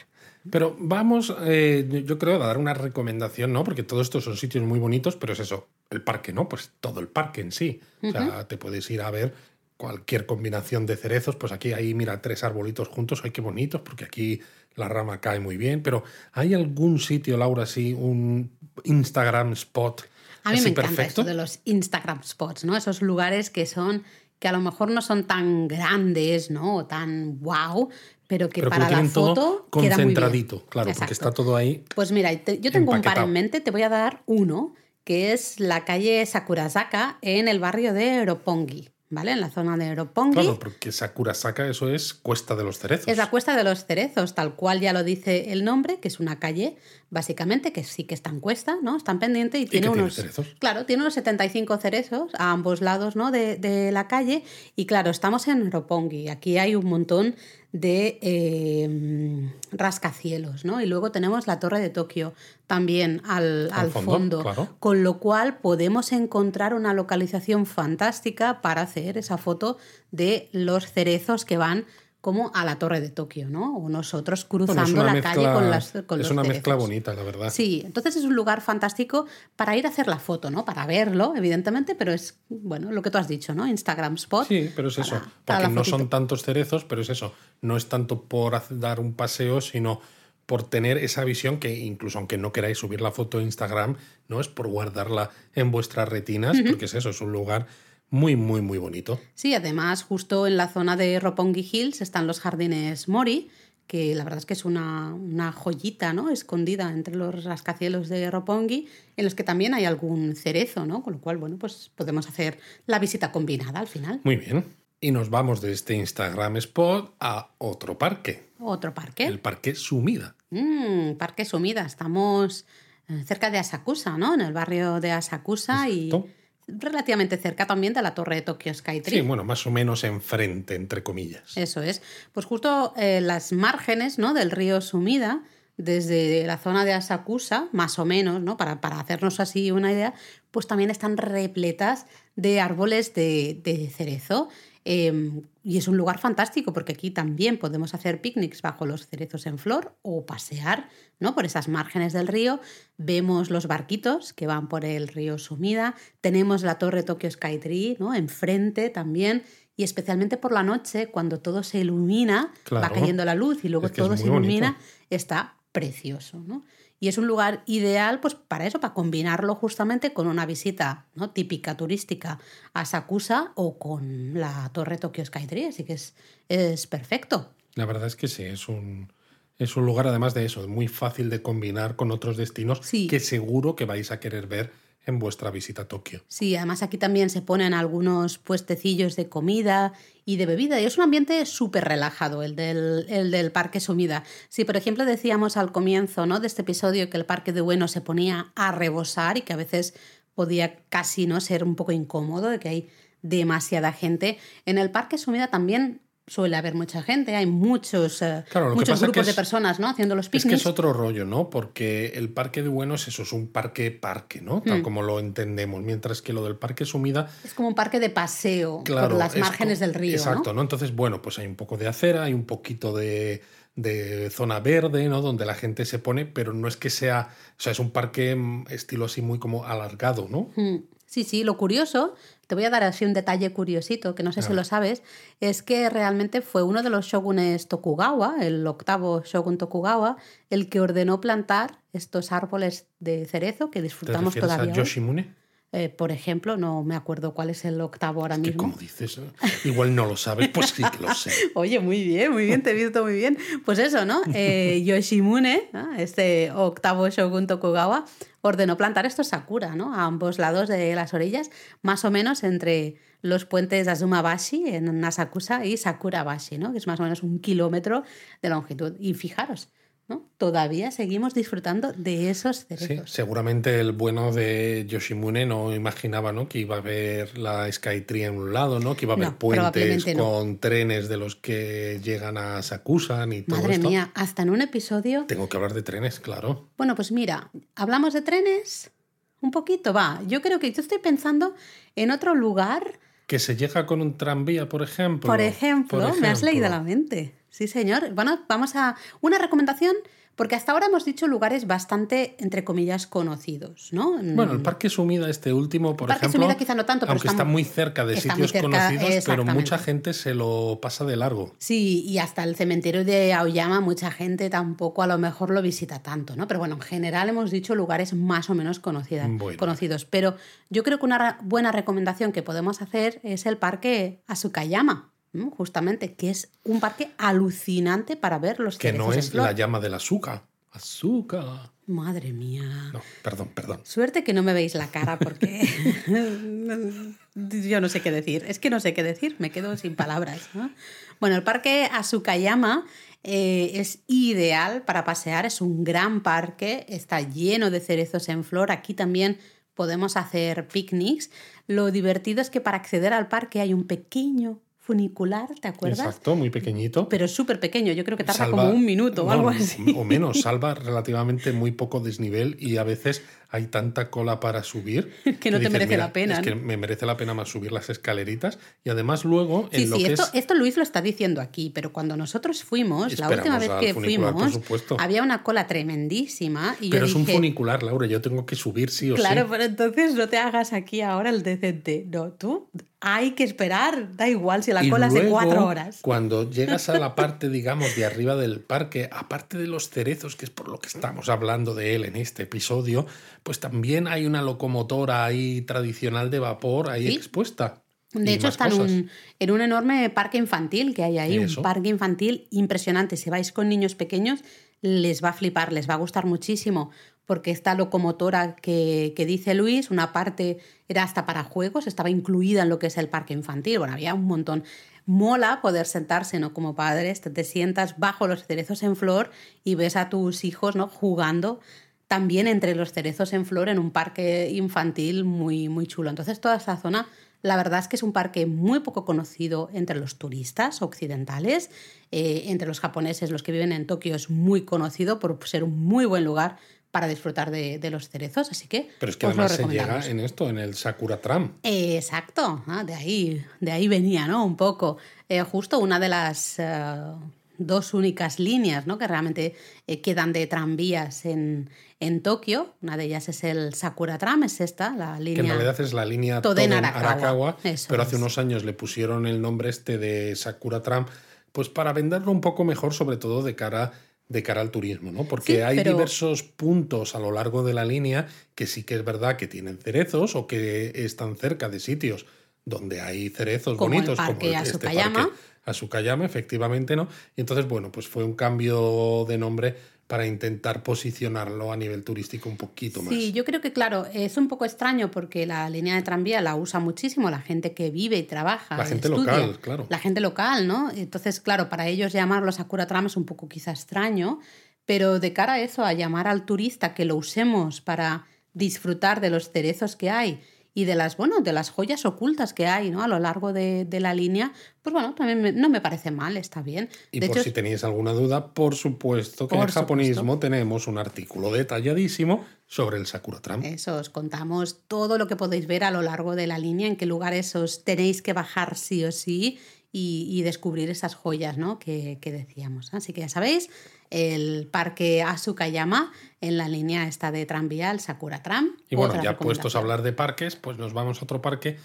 Pero vamos, eh, yo- yo creo, a dar una recomendación, ¿no? Porque todos estos son sitios muy bonitos, pero es eso, el parque, ¿no? Pues todo el parque en sí. O sea, te puedes ir a ver cualquier combinación de cerezos, pues aquí hay, mira, tres arbolitos juntos, ay, qué bonitos, porque aquí la rama cae muy bien, pero ¿hay algún sitio, Laura, así, un Instagram spot A mí así me encanta perfecto? de los Instagram spots, ¿no? Esos lugares que son que a lo mejor no son tan grandes, ¿no? O tan wow, pero que Pero que para lo la todo foto queda muy bien. concentradito, claro, porque está todo ahí. Pues mira, te- yo tengo un par en mente, te voy a dar uno, que es la calle Sakurazaka en el barrio de Roppongi, ¿vale? En la zona de Roppongi. Claro, porque Sakurasaka, eso es Cuesta de los Cerezos. Es la Cuesta de los Cerezos, tal cual ya lo dice el nombre, que es una calle, básicamente, que sí que está en cuesta, ¿no? Está en pendiente y, tiene que tiene unos. cerezos. Claro, tiene unos 75 cerezos a ambos lados, ¿no? De, de la calle. Y claro, estamos en Roppongi. Aquí hay un montón de eh, rascacielos, ¿no? Y luego tenemos la Torre de Tokio también al, Al al fondo, fondo. claro. Con lo cual podemos encontrar una localización fantástica para hacer esa foto de los cerezos que van como a la Torre de Tokio, ¿no? O nosotros cruzando la mezcla, calle con, las, con es los una mezcla bonita, la verdad. Sí, entonces es un lugar fantástico para ir a hacer la foto, ¿no? Para verlo, evidentemente, pero es, bueno, lo que tú has dicho, ¿no? Instagram spot. Sí, pero es eso. para- Porque no fotito. son tantos cerezos, pero es eso. No es tanto por dar un paseo, sino por tener esa visión que incluso aunque no queráis subir la foto a Instagram, no es por guardarla en vuestras retinas, porque es eso, es un lugar muy, muy, muy bonito. Sí, además, justo en la zona de Roppongi Hills están los jardines Mori, que la verdad es que es una, una joyita, ¿no? Escondida entre los rascacielos de Roppongi, en los que también hay algún cerezo, ¿no? Con lo cual, bueno, pues podemos hacer la visita combinada al final. Muy bien. Y nos vamos de este Instagram spot a otro parque, Otro parque. el Parque Sumida. Mm, parque Sumida. Estamos eh, cerca de Asakusa, ¿no? En el barrio de Asakusa Exacto. y relativamente cerca también de la torre de Tokyo Skytree. Sí, bueno, más o menos enfrente, entre comillas. Eso es. Pues justo eh, las márgenes ¿no? del río Sumida, desde la zona de Asakusa, más o menos, ¿no? Para, para hacernos así una idea, pues también están repletas de árboles de, de cerezo. Em, y es un lugar fantástico porque aquí también podemos hacer picnics bajo los cerezos en flor o pasear ¿no? por esas márgenes del río. Vemos los barquitos que van por el río Sumida. Tenemos la torre Tokyo Skytree ¿no? enfrente también. Y especialmente por la noche, cuando todo se ilumina, va cayendo la luz y luego todo se ilumina, está precioso. ¿no? Y es un lugar ideal pues, para eso, para combinarlo justamente con una visita ¿no? típica turística a Sakusa o con la Torre Tokyo Skytree. Así que es, es perfecto. La verdad es que sí, es un, es un lugar además de eso, muy fácil de combinar con otros destinos que seguro que vais a querer ver en vuestra visita a Tokio. Sí, además aquí también se ponen algunos puestecillos de comida y de bebida. Y es un ambiente súper relajado el del, el del Parque Sumida. Si, por ejemplo, decíamos al comienzo ¿no? de este episodio que el Parque de Bueno se ponía a rebosar y que a veces podía casi no ser un poco incómodo, de que hay demasiada gente. En el Parque Sumida también suele haber mucha gente, hay muchos, eh, muchos grupos de personas ¿no? haciendo los picnics. Es que es otro rollo, ¿no? Porque el parque de Bueno es eso, es un parque-parque, ¿no? Tal mm. como lo entendemos, mientras que lo del parque Sumida... Es como un parque de paseo por las márgenes del río. Exacto, ¿no? Entonces, bueno, pues hay un poco de acera, hay un poquito de, de zona verde, ¿no? Donde la gente se pone, pero no es que sea, o sea, es un parque mm, estilo así muy como alargado, ¿no? Mm. Sí, sí, lo curioso te voy a dar así un detalle curiosito, que no sé si lo sabes, es que realmente fue uno de los shogunes Tokugawa, el octavo shogun Tokugawa, el que ordenó plantar estos árboles de cerezo que disfrutamos ¿Te todavía. A Yoshimune? Eh, por ejemplo, no me acuerdo cuál es el octavo ahora mismo. como dices, igual no lo sabes, pues sí que lo sé. Oye, muy bien, muy bien, te he visto muy bien. Pues eso, ¿no? Eh, Yoshimune, este octavo shogun Tokugawa, ordenó plantar estos sakura, ¿no? A ambos lados de las orillas, más o menos entre los puentes Azumabashi en Asakusa y Sakurabashi, ¿no? Que es más o menos un kilómetro de longitud. Y fijaros, Todavía seguimos disfrutando de esos cerezos. Sí, seguramente el bueno de Yoshimune no imaginaba ¿no? que iba a haber la Skytree en un lado, ¿no? que iba a haber puentes con trenes de los que llegan a Sakusan y todo Madre mía, hasta en un episodio... Tengo que hablar de trenes, claro. Bueno, pues mira, hablamos de trenes un poquito, va. Yo creo que yo estoy pensando en otro lugar... Que se llega con un tranvía, por ejemplo. Por ejemplo, por ejemplo. me has leído la mente. Sí, señor. Bueno, vamos a una recomendación porque hasta ahora hemos dicho lugares bastante, entre comillas, conocidos, ¿no? Bueno, el Parque Sumida, este último, por el Parque Sumida quizá no tanto, pero aunque está, muy cerca de sitios conocidos, pero mucha gente se lo pasa de largo. Sí, y hasta el cementerio de Aoyama mucha gente tampoco a lo mejor lo visita tanto, ¿no? Pero bueno, en general hemos dicho lugares más o menos conocidos. Pero yo creo que una buena recomendación que podemos hacer es el Parque Asukayama justamente, que es un parque alucinante para ver los Que no es la llama del azúcar. Azúcar. Madre mía. No, perdón, perdón. Suerte que no me veis la cara porque yo no sé qué decir. Es que no sé qué decir, me quedo sin palabras. Bueno, el parque Azukayama eh, es ideal para pasear, es un gran parque, está lleno de cerezos en flor. Aquí también podemos hacer picnics. Lo divertido es que para acceder al parque hay un pequeño funicular, ¿te acuerdas? Exacto, muy pequeñito. Pero súper pequeño, yo creo que tarda como un minuto o algo así. O menos, salva relativamente muy poco desnivel y a veces hay tanta cola para subir. que no te merece la pena. Es que me merece la pena más subir las escaleritas. Y además luego... Sí, sí, esto, esto, Luis lo está diciendo aquí, pero cuando nosotros fuimos, la última vez que fuimos, había una cola tremendísima. Y pero es un funicular, Laura, yo tengo que subir sí o sí. Claro, pero entonces no te hagas aquí ahora el decente. No, tú hay que esperar, da igual si la cola es de cuatro horas. Cuando llegas a la parte, digamos, de arriba del parque, aparte de los cerezos, que es por lo que estamos hablando de él en este episodio, pues también hay una locomotora ahí tradicional de vapor ahí expuesta. De hecho, está en un, en un, enorme parque infantil que hay ahí, un parque infantil impresionante. Si vais con niños pequeños, les va a flipar, les va a gustar muchísimo, porque esta locomotora que, que, dice Luis, una parte era hasta para juegos, estaba incluida en lo que es el parque infantil. Bueno, había un montón. Mola poder sentarse, ¿no? Como padres, te, te sientas bajo los cerezos en flor y ves a tus hijos, ¿no? Jugando también entre los cerezos en flor en un parque infantil muy, muy chulo. Entonces toda esa zona La verdad es que es un parque muy poco conocido entre los turistas occidentales. Eh, entre los japoneses, los que viven en Tokio, es muy conocido por ser un muy buen lugar para disfrutar de, los cerezos, así que... Pero es que además se llega en esto, en el Sakura Tram. exacto, ah, de, ahí, de ahí venía, ¿no? Un poco. Eh, justo una de las eh, dos únicas líneas ¿no? que realmente eh, quedan de tranvías en, en Tokio. Una de ellas es el Sakura Tram, es esta, la línea... Que en realidad es la línea Toden Arakawa, pero hace unos años le pusieron el nombre este de Sakura Tram pues para venderlo un poco mejor, sobre todo de cara de cara al turismo, ¿no? Porque hay diversos puntos a lo largo de la línea que sí que es verdad que tienen cerezos o que están cerca de sitios donde hay cerezos bonitos, como este Azukayama. parque Azukayama, efectivamente, ¿no? Y entonces, bueno, pues fue un cambio de nombre para intentar posicionarlo a nivel turístico un poquito más. Sí, yo creo que claro, es un poco extraño porque la línea de tranvía la usa muchísimo la gente que vive y trabaja. La gente local, claro. La gente local, ¿no? Entonces, claro, para ellos llamarlo Sakura Tram es un poco quizá extraño, pero de cara a eso, a llamar al turista que lo usemos para disfrutar de los cerezos que hay y de las, bueno, de las joyas ocultas que hay ¿no? a lo largo de, la línea, pues bueno, también no me parece mal, está bien. Y por si tenéis alguna duda, por supuesto que en japonismo tenemos un artículo detalladísimo sobre el Sakura Tram. Eso, os contamos todo lo que podéis ver a lo largo de la línea, en qué lugares os tenéis que bajar sí o sí y, descubrir esas joyas ¿no? que, que decíamos. Así que ya sabéis, el parque Asukayama en la línea esta de tranvía, el Sakura Tram. Y bueno, ya puestos a hablar de parques, pues nos vamos a otro parque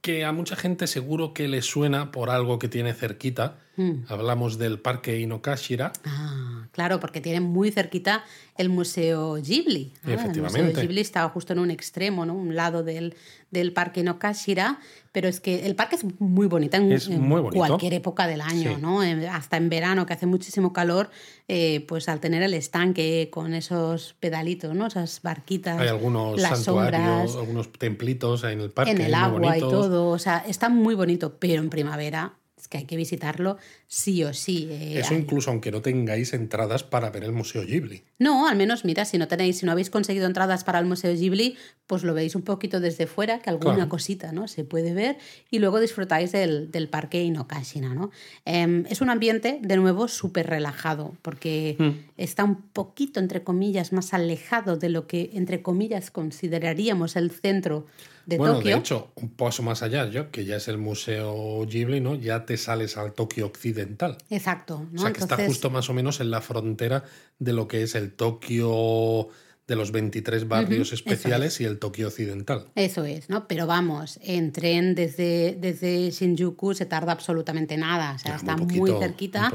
que a mucha gente seguro que le suena por algo que tiene cerquita. Hmm. Hablamos del parque Inokashira. Ah, claro, porque tiene muy cerquita el Museo Ghibli. Efectivamente. El Museo Ghibli estaba justo en un extremo, ¿no? un lado del, del parque Inokashira, pero es que el parque es muy bonito en, es muy bonito. cualquier época del año, ¿no? hasta en verano, que hace muchísimo calor, eh, pues al tener el estanque con esos pedalitos, ¿no? esas barquitas, hay algunos santuarios, algunos templitos en el parque, en el agua y todo, o sea, está muy bonito, pero en primavera que hay que visitarlo sí o sí. Eh, Eso incluso aunque no tengáis entradas para ver el Museo Ghibli. No, al menos mira, si no tenéis, si no habéis conseguido entradas para el Museo Ghibli, pues lo veis un poquito desde fuera, que alguna cosita ¿no? se puede ver, y luego disfrutáis del, del parque Inokashina. ¿no? Em, es un ambiente, de nuevo, súper relajado, porque hmm. está un poquito, entre comillas, más alejado de lo que, entre comillas, consideraríamos el centro bueno, de hecho, un paso más allá, yo, que ya es el Museo Ghibli, ¿no? Ya te sales al Tokio occidental. Exacto. O sea, que está justo más o menos en la frontera de lo que es el Tokio de los 23 barrios especiales y el Tokio occidental. Eso es, ¿no? Pero vamos, en tren desde, desde Shinjuku se tarda absolutamente nada, o sea, está muy, cerquita.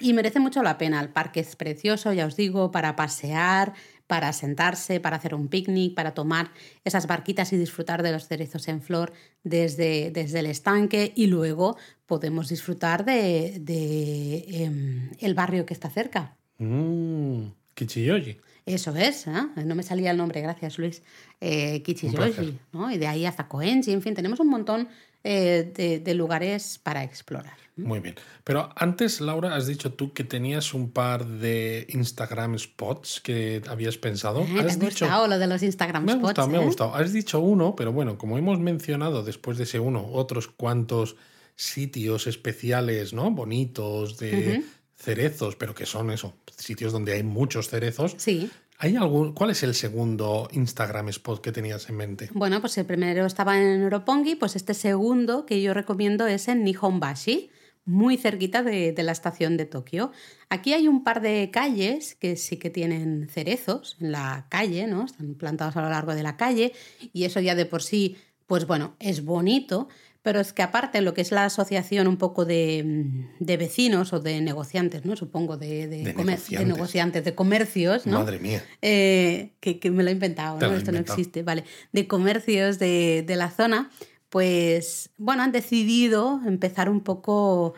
y merece mucho la pena. El parque es precioso, ya os digo, para pasear, para sentarse, para hacer un picnic, para tomar esas barquitas y disfrutar de los cerezos en flor desde, desde el estanque y luego podemos disfrutar de, em, el barrio que está cerca. Mm, Kichiyoji. Eso es, ¿eh? no me salía el nombre, gracias Luis. Eh, Kichiyoji, ¿no? y de ahí hasta Koenji, en fin, tenemos un montón eh, de, lugares para explorar. Muy bien. Pero antes, Laura, has dicho tú que tenías un par de Instagram spots que habías pensado. Eh, ¿Has me ha gustado lo de los Instagram me spots. Me ha gustado, me ha ¿eh? gustado. Has dicho uno, pero bueno, como hemos mencionado después de ese uno, otros cuantos sitios especiales, ¿no? Bonitos, de cerezos, pero que son eso, sitios donde hay muchos cerezos. Sí. ¿Hay algún, ¿Cuál es el segundo Instagram spot que tenías en mente? Bueno, pues el primero estaba en Roppongi, pues este segundo que yo recomiendo es en Nihonbashi, muy cerquita de, de, la estación de Tokio. Aquí hay un par de calles que sí que tienen cerezos en la calle, ¿no? Están plantados a lo largo de la calle y eso ya de por sí, pues bueno, es bonito, pero es que aparte lo que es la asociación un poco de, mm, vecinos o de negociantes, ¿no? Supongo, de, de, negociantes. de comercios, ¿no? Madre mía. Eh, que, me lo he inventado, ¿no? Esto no existe, vale. De comercios de, la zona, pues, bueno, han decidido empezar un poco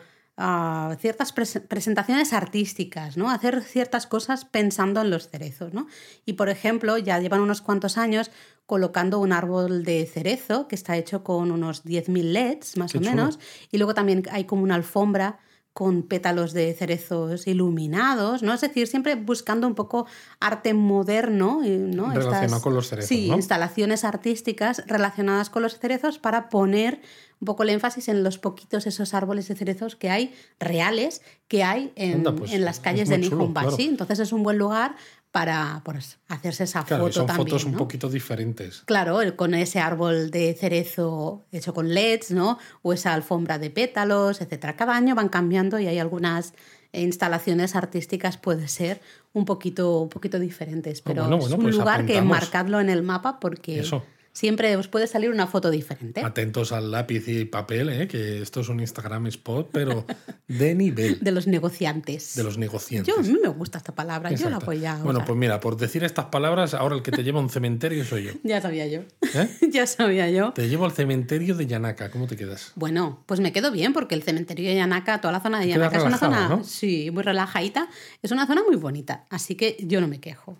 ciertas presentaciones artísticas, ¿no? Hacer ciertas cosas pensando en los cerezos, ¿no? Y por ejemplo, ya llevan unos cuantos años colocando un árbol de cerezo que está hecho con unos 10.000 LEDs, más o menos, y luego también hay como una alfombra con pétalos de cerezos iluminados, ¿no? Es decir, siempre buscando un poco arte moderno, ¿no? Relacionado con los cerezos, Sí, instalaciones artísticas relacionadas con los cerezos para poner un poco el énfasis en los poquitos esos árboles de cerezos que hay reales que hay en, pues en las calles de Nihonbashi. Entonces es un buen lugar para pues, hacerse esa claro, foto son también. fotos un ¿no? poquito diferentes. Claro, con ese árbol de cerezo hecho con LEDs, ¿no? O esa alfombra de pétalos, etcétera. Cada año van cambiando y hay algunas instalaciones artísticas puede ser un poquito, un poquito diferentes, pero bueno, es bueno, un pues lugar que apuntamos. marcadlo en el mapa porque Eso. Siempre os puede salir una foto diferente. Atentos al lápiz y papel, ¿eh? que esto es un Instagram spot, pero de nivel, De los negociantes. de los negociantes. Yo, a mí me gusta esta palabra, yo la voy a Bueno, usar. pues mira, por decir estas palabras, ahora el que te lleva a un cementerio soy yo. Ya sabía yo. ¿eh? ya sabía yo. Te llevo al cementerio de Yanaka, ¿cómo te quedas? Bueno, pues me quedo bien porque el cementerio de Yanaka, toda la zona de Yanaka es una zona, ¿no? sí, muy relajadita, es una zona muy bonita, así que yo no me quejo.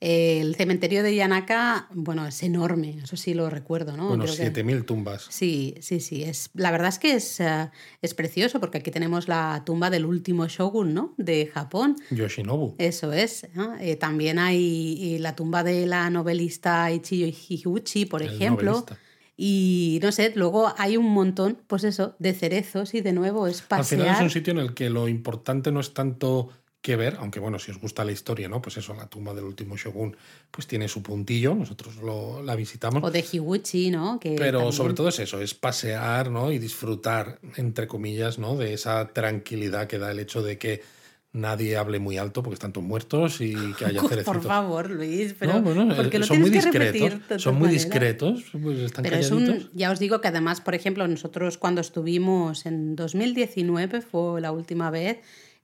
El cementerio de Yanaka, bueno, es enorme, eso sí lo recuerdo, ¿no? bueno, Creo que- 7.000 tumbas. Sí, sí, sí. Es, la verdad es que es, eh, es precioso porque aquí tenemos la tumba del último shogun, ¿no? De Japón. Yoshinobu. Eso es. ¿no? Eh, también hay la tumba de la novelista Ichiyo Higuchi, por El ejemplo. novelista. Y no sé, luego hay un montón, pues eso, de cerezos y de nuevo es Al final es pasear. un sitio en el que lo importante no es tanto que ver, aunque bueno, si os gusta la historia, ¿no? Pues eso, la tumba del último shogun, pues tiene su puntillo, nosotros lo, la visitamos. O de Higuchi, ¿no? Que Pero también- sobre todo es eso, es pasear ¿no? y disfrutar, entre comillas, ¿no? de esa tranquilidad que da el hecho de que nadie hable muy alto porque están todos muertos y que haya cerecitos. Por favor, Luis, pero No, bueno, porque eh, lo son muy discretos. Son muy maneras? discretos, pues están Pero es un, ya os digo que además, por ejemplo, nosotros cuando estuvimos en 2019, fue la última vez,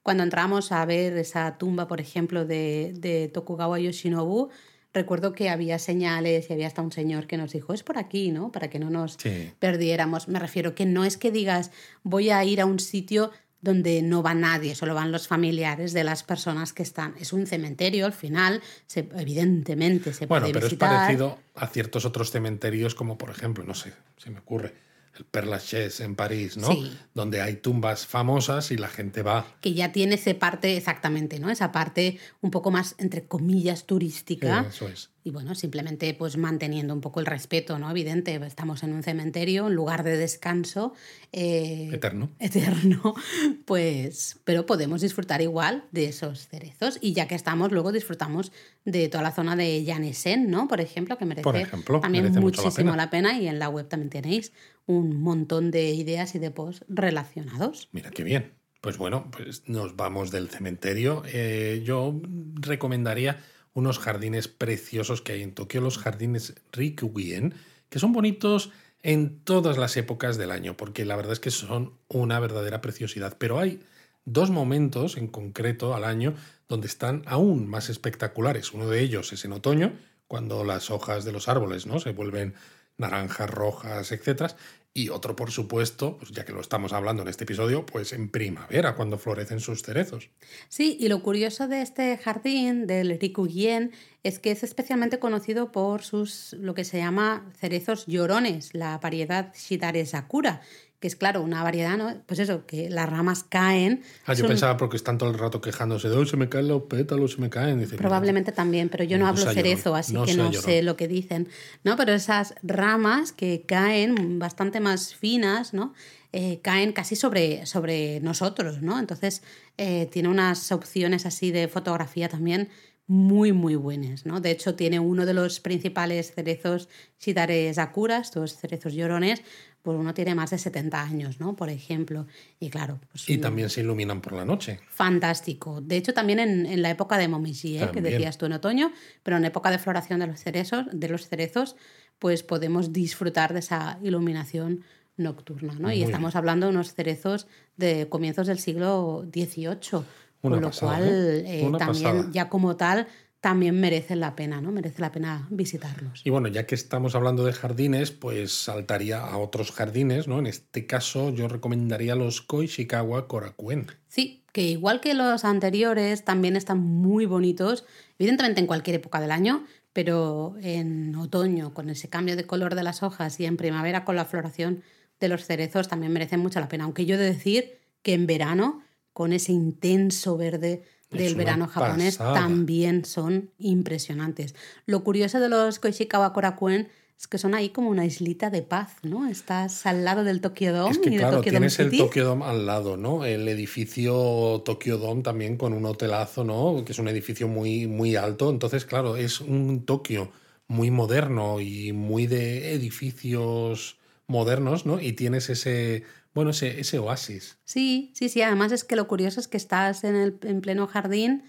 cuando entramos a ver esa tumba, por ejemplo, de, de Tokugawa Yoshinobu, recuerdo que había señales y había hasta un señor que nos dijo, es por aquí, ¿no? Para que no nos Sí. perdiéramos. Me refiero que no es que digas, voy a ir a un sitio donde no va nadie, solo van los familiares de las personas que están. Es un cementerio, al final, se- evidentemente se Bueno, puede pero es parecido a ciertos otros cementerios, como por ejemplo, no sé, se me ocurre, el Père Lachaise en París, ¿no? Sí. Donde hay tumbas famosas y la gente va. que ya tiene esa parte exactamente, ¿no? Esa parte un poco más, entre comillas, turística. Eso es. Y bueno, simplemente pues manteniendo un poco el respeto, ¿no? Evidente, estamos en un cementerio, un lugar de descanso. eh, Eterno. Eterno, pues, pero podemos disfrutar igual de esos cerezos. Y ya que estamos, luego disfrutamos de toda la zona de Yanesen, ¿no? Por ejemplo, que merece Por ejemplo, también merece mucho la muchísimo pena. la pena. Y en la web también tenéis un montón de ideas y de posts relacionados. Mira qué bien. Pues bueno, pues nos vamos del cementerio. Eh, yo recomendaría unos jardines preciosos que hay en Tokio, los jardines Rikugien, que son bonitos en todas las épocas del año, porque la verdad es que son una verdadera preciosidad. Pero hay dos momentos en concreto al año donde están aún más espectaculares. Uno de ellos es en otoño, cuando las hojas de los árboles ¿no? se vuelven naranjas, rojas, etcétera. Y otro, por supuesto, pues ya que lo estamos hablando en este episodio, pues en primavera, cuando florecen sus cerezos. Sí, y lo curioso de este jardín del Rikugien es que es especialmente conocido por sus lo que se llama cerezos llorones, la variedad Shidare Sakura, que es claro, una variedad, ¿no? Pues eso, que las ramas caen. Ah, yo son- pensaba porque están todo el rato quejándose de, "Ay, se me caen los pétalos, se me caen. Dice, Probablemente también, pero yo no No hablo cerezo, llorón, así no que no llorón. sé lo que dicen. ¿no? Pero esas ramas que caen bastante más finas, ¿no? Eh, caen casi sobre, sobre nosotros, ¿no? Entonces eh, tiene unas opciones así de fotografía también muy, muy buenas, ¿no? De hecho, tiene uno de los principales cerezos Shidare Sakura, estos cerezos llorones, pues uno tiene más de 70 años, ¿no? Por ejemplo. Y claro, pues Y también se iluminan por la noche. fantástico. De hecho, también en, en la época de Momiji, ¿eh? que decías tú en otoño, pero en época de floración de los cerezos, de los cerezos, pues podemos disfrutar de esa iluminación nocturna, ¿no? y estamos hablando de unos cerezos de comienzos del siglo XVIII, con lo pasada, cual ¿eh? eh, también pasada. ya como tal también merecen la pena, ¿no? Merece la pena visitarlos. Y bueno, ya que estamos hablando de jardines, pues saltaría a otros jardines, ¿no? En este caso, yo recomendaría los Koishikawa Korakuen. Sí, que igual que los anteriores, también están muy bonitos, evidentemente en cualquier época del año, pero en otoño, con ese cambio de color de las hojas y en primavera con la floración de los cerezos, también merecen mucho la pena. Aunque yo he de decir que en verano, con ese intenso verde del verano japonés, también son impresionantes. Lo curioso de los Koishikawa Korakuen es que son ahí como una islita de paz, ¿no? Estás al lado del Tokyo Dome es que, y claro, Tokyo tienes Dome el Tokyo Dome al lado, ¿no? El edificio Tokyo Dome también con un hotelazo, ¿no? Que es un edificio muy, muy alto. Entonces, claro, es un Tokio muy moderno y muy de edificios modernos, ¿no? Y tienes ese, bueno, ese, ese oasis. Sí, sí, sí. Además es que lo curioso es que estás en, el, en pleno jardín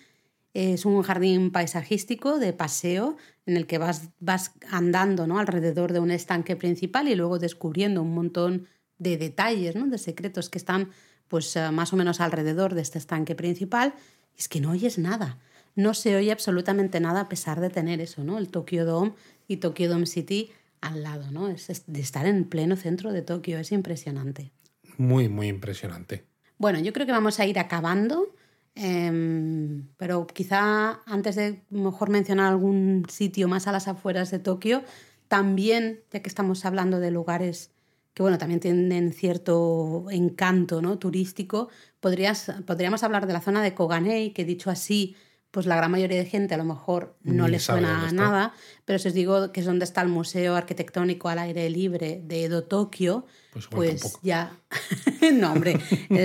es un jardín paisajístico de paseo en el que vas, vas andando ¿no? alrededor de un estanque principal y luego descubriendo un montón de detalles, ¿no? de secretos que están pues eh, más o menos alrededor de este estanque principal. Es que no oyes nada, no se oye absolutamente nada a pesar de tener eso, ¿no? el Tokyo Dome y Tokyo Dome City al lado, ¿no? Es de estar en pleno centro de Tokio, es impresionante. Muy, muy impresionante. Bueno, yo creo que vamos a ir acabando. Em, pero quizá antes de mejor mencionar algún sitio más a las afueras de Tokio, también, ya que estamos hablando de lugares que bueno, también tienen cierto encanto ¿no? turístico, podrías, podríamos hablar de la zona de Koganei, que dicho así pues la gran mayoría de gente a lo mejor no le suena a nada, pero si os digo que es donde está el Museo Arquitectónico al Aire Libre de Edo Tokio, pues, pues ya, no hombre,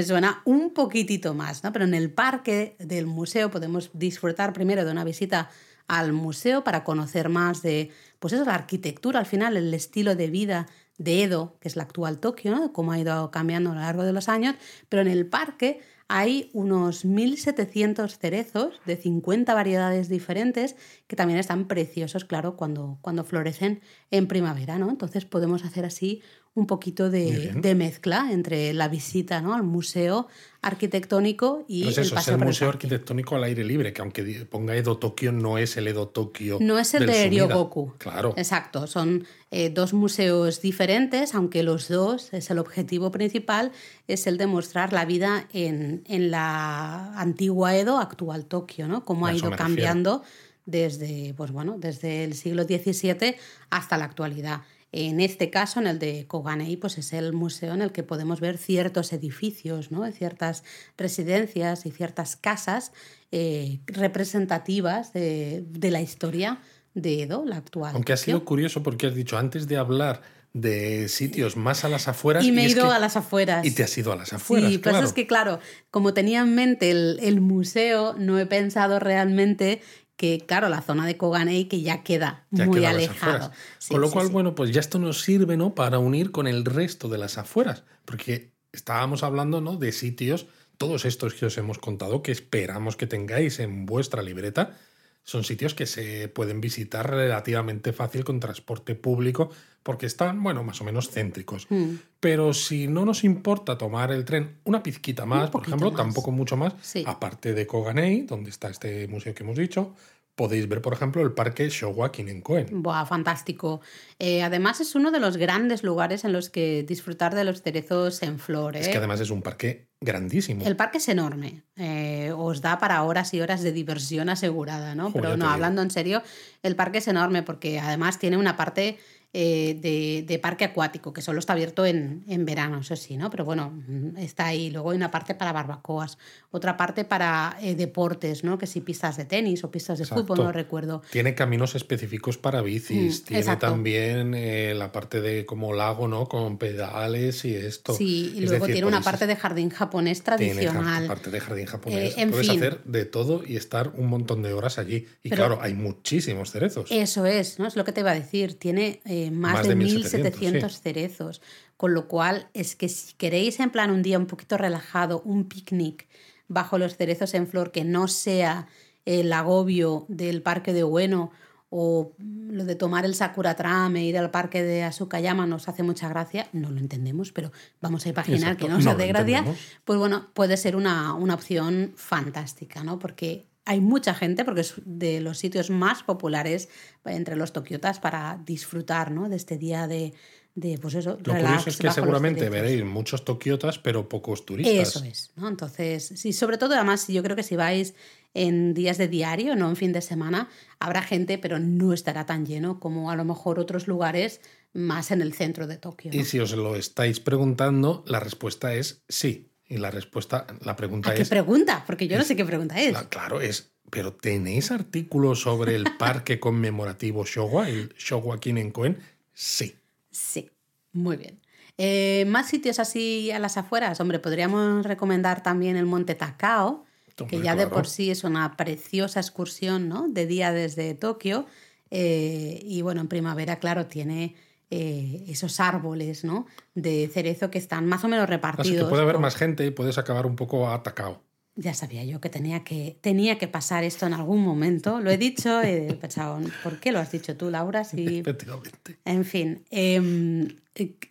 suena un poquitito más, ¿no? Pero en el parque del museo podemos disfrutar primero de una visita al museo para conocer más de, pues eso, la arquitectura al final, el estilo de vida de Edo, que es la actual Tokio, ¿no? Cómo ha ido cambiando a lo largo de los años, pero en el parque hay unos 1.700 cerezos de 50 variedades diferentes que también están preciosos, claro, cuando, cuando florecen en primavera, ¿no? Entonces podemos hacer así un poquito de, mezcla entre la visita ¿no? al museo arquitectónico y pues eso, el es el museo arquitectónico al aire libre, que aunque ponga Edo Tokio, no es el Edo Tokio. No es el de Ryogoku. Claro. Exacto, son eh, dos museos diferentes, aunque los dos es el objetivo principal, es el de mostrar la vida en, en la antigua Edo, actual Tokio, ¿no? Cómo ha ido cambiando desde, pues bueno, desde el siglo XVII hasta la actualidad. En este caso, en el de Koganei, pues es el museo en el que podemos ver ciertos edificios, ¿no? ciertas residencias y ciertas casas eh, representativas de, la historia de Edo, la actual. Aunque ha sido curioso porque has dicho antes de hablar de sitios más a las afueras. Y me he ido a las afueras. Y te has ido a las afueras. Sí, claro. es que, claro, como tenía en mente el, el, museo, no he pensado realmente que, claro, la zona de Koganei que ya queda muy alejado. con lo cual, bueno, pues ya esto nos sirve, ¿no? Para unir con el resto de las afueras, porque estábamos hablando, ¿no? De sitios, todos estos que os hemos contado, que esperamos que tengáis en vuestra libreta, son sitios que se pueden visitar relativamente fácil con transporte público porque están, bueno, más o menos céntricos. Hmm. Pero si no nos importa tomar el tren una pizquita más, por ejemplo, tampoco mucho más, aparte de Koganei, donde está este museo que hemos dicho, podéis ver, por ejemplo, el parque Showa Kinenkoen. Buah, fantástico. Eh, además, es uno de los grandes lugares en los que disfrutar de los cerezos en flor. Es que ¿eh? además es un parque grandísimo. El parque es enorme. Eh, os da para horas y horas de diversión asegurada, ¿no? Pero no, hablando en serio, el parque es enorme porque además tiene una parte eh, de, parque acuático, que solo está abierto en, en, verano, eso sí, ¿no? Pero bueno, mm, está ahí. Luego hay una parte para barbacoas, otra parte para eh, deportes, ¿no? Que si pistas de tenis o pistas de fútbol, no recuerdo. Tiene caminos específicos para bicis, mm, tiene también eh, la parte de como lago, ¿no? Con pedales y esto. Sí, y luego tiene una parte de jardín japonés tradicional. Tiene parte de jardín japonés. Puedes hacer de todo y estar un montón de horas allí. Y claro, hay muchísimos cerezos. Eso es, ¿no? Es lo que te iba a decir. Tiene más, de, 1.700 cerezos. Con lo cual, es que si queréis en plan un día un poquito relajado, un picnic bajo los cerezos en flor, que no sea el agobio del parque de Ueno o lo de tomar el Sakura Tram e ir al parque de Asukayama nos hace mucha gracia, no lo entendemos, pero vamos a imaginar que nos hace gracia, pues bueno, puede ser una, una opción fantástica, ¿no? Porque hay mucha gente, porque es de los sitios más populares entre los tokiotas para disfrutar ¿no? de este día de, de pues eso, Lo curioso es que seguramente veréis muchos tokiotas, pero pocos turistas. Eso es, ¿no? Entonces, sí, sobre todo además, yo creo que si vais en días de diario, no en fin de semana, habrá gente, pero no estará tan lleno como a lo mejor otros lugares más en el centro de Tokio. Y si os lo estáis preguntando, la respuesta es sí Y la respuesta, la pregunta ¿A qué es... pregunta? Porque yo no sé qué pregunta es. la- claro, es... Pero ¿tenéis artículos sobre el parque conmemorativo Showa, el Showa Kinenkoen? Sí. Sí, muy bien. Eh, más sitios así a las afueras. Hombre, podríamos recomendar también el Monte Takao, que ya de por sí es una preciosa excursión, ¿no? De día desde Tokio. Eh, y bueno, en primavera, claro, tiene eh, esos árboles, ¿no? De cerezo que están más o menos repartidos. Así que puede haber por- más gente y puedes acabar un poco atacado. Ya sabía yo que tenía que, tenía que pasar esto en algún momento. Lo he dicho, he pensado, ¿por qué lo has dicho tú, Laura? Si Efectivamente. En fin, em,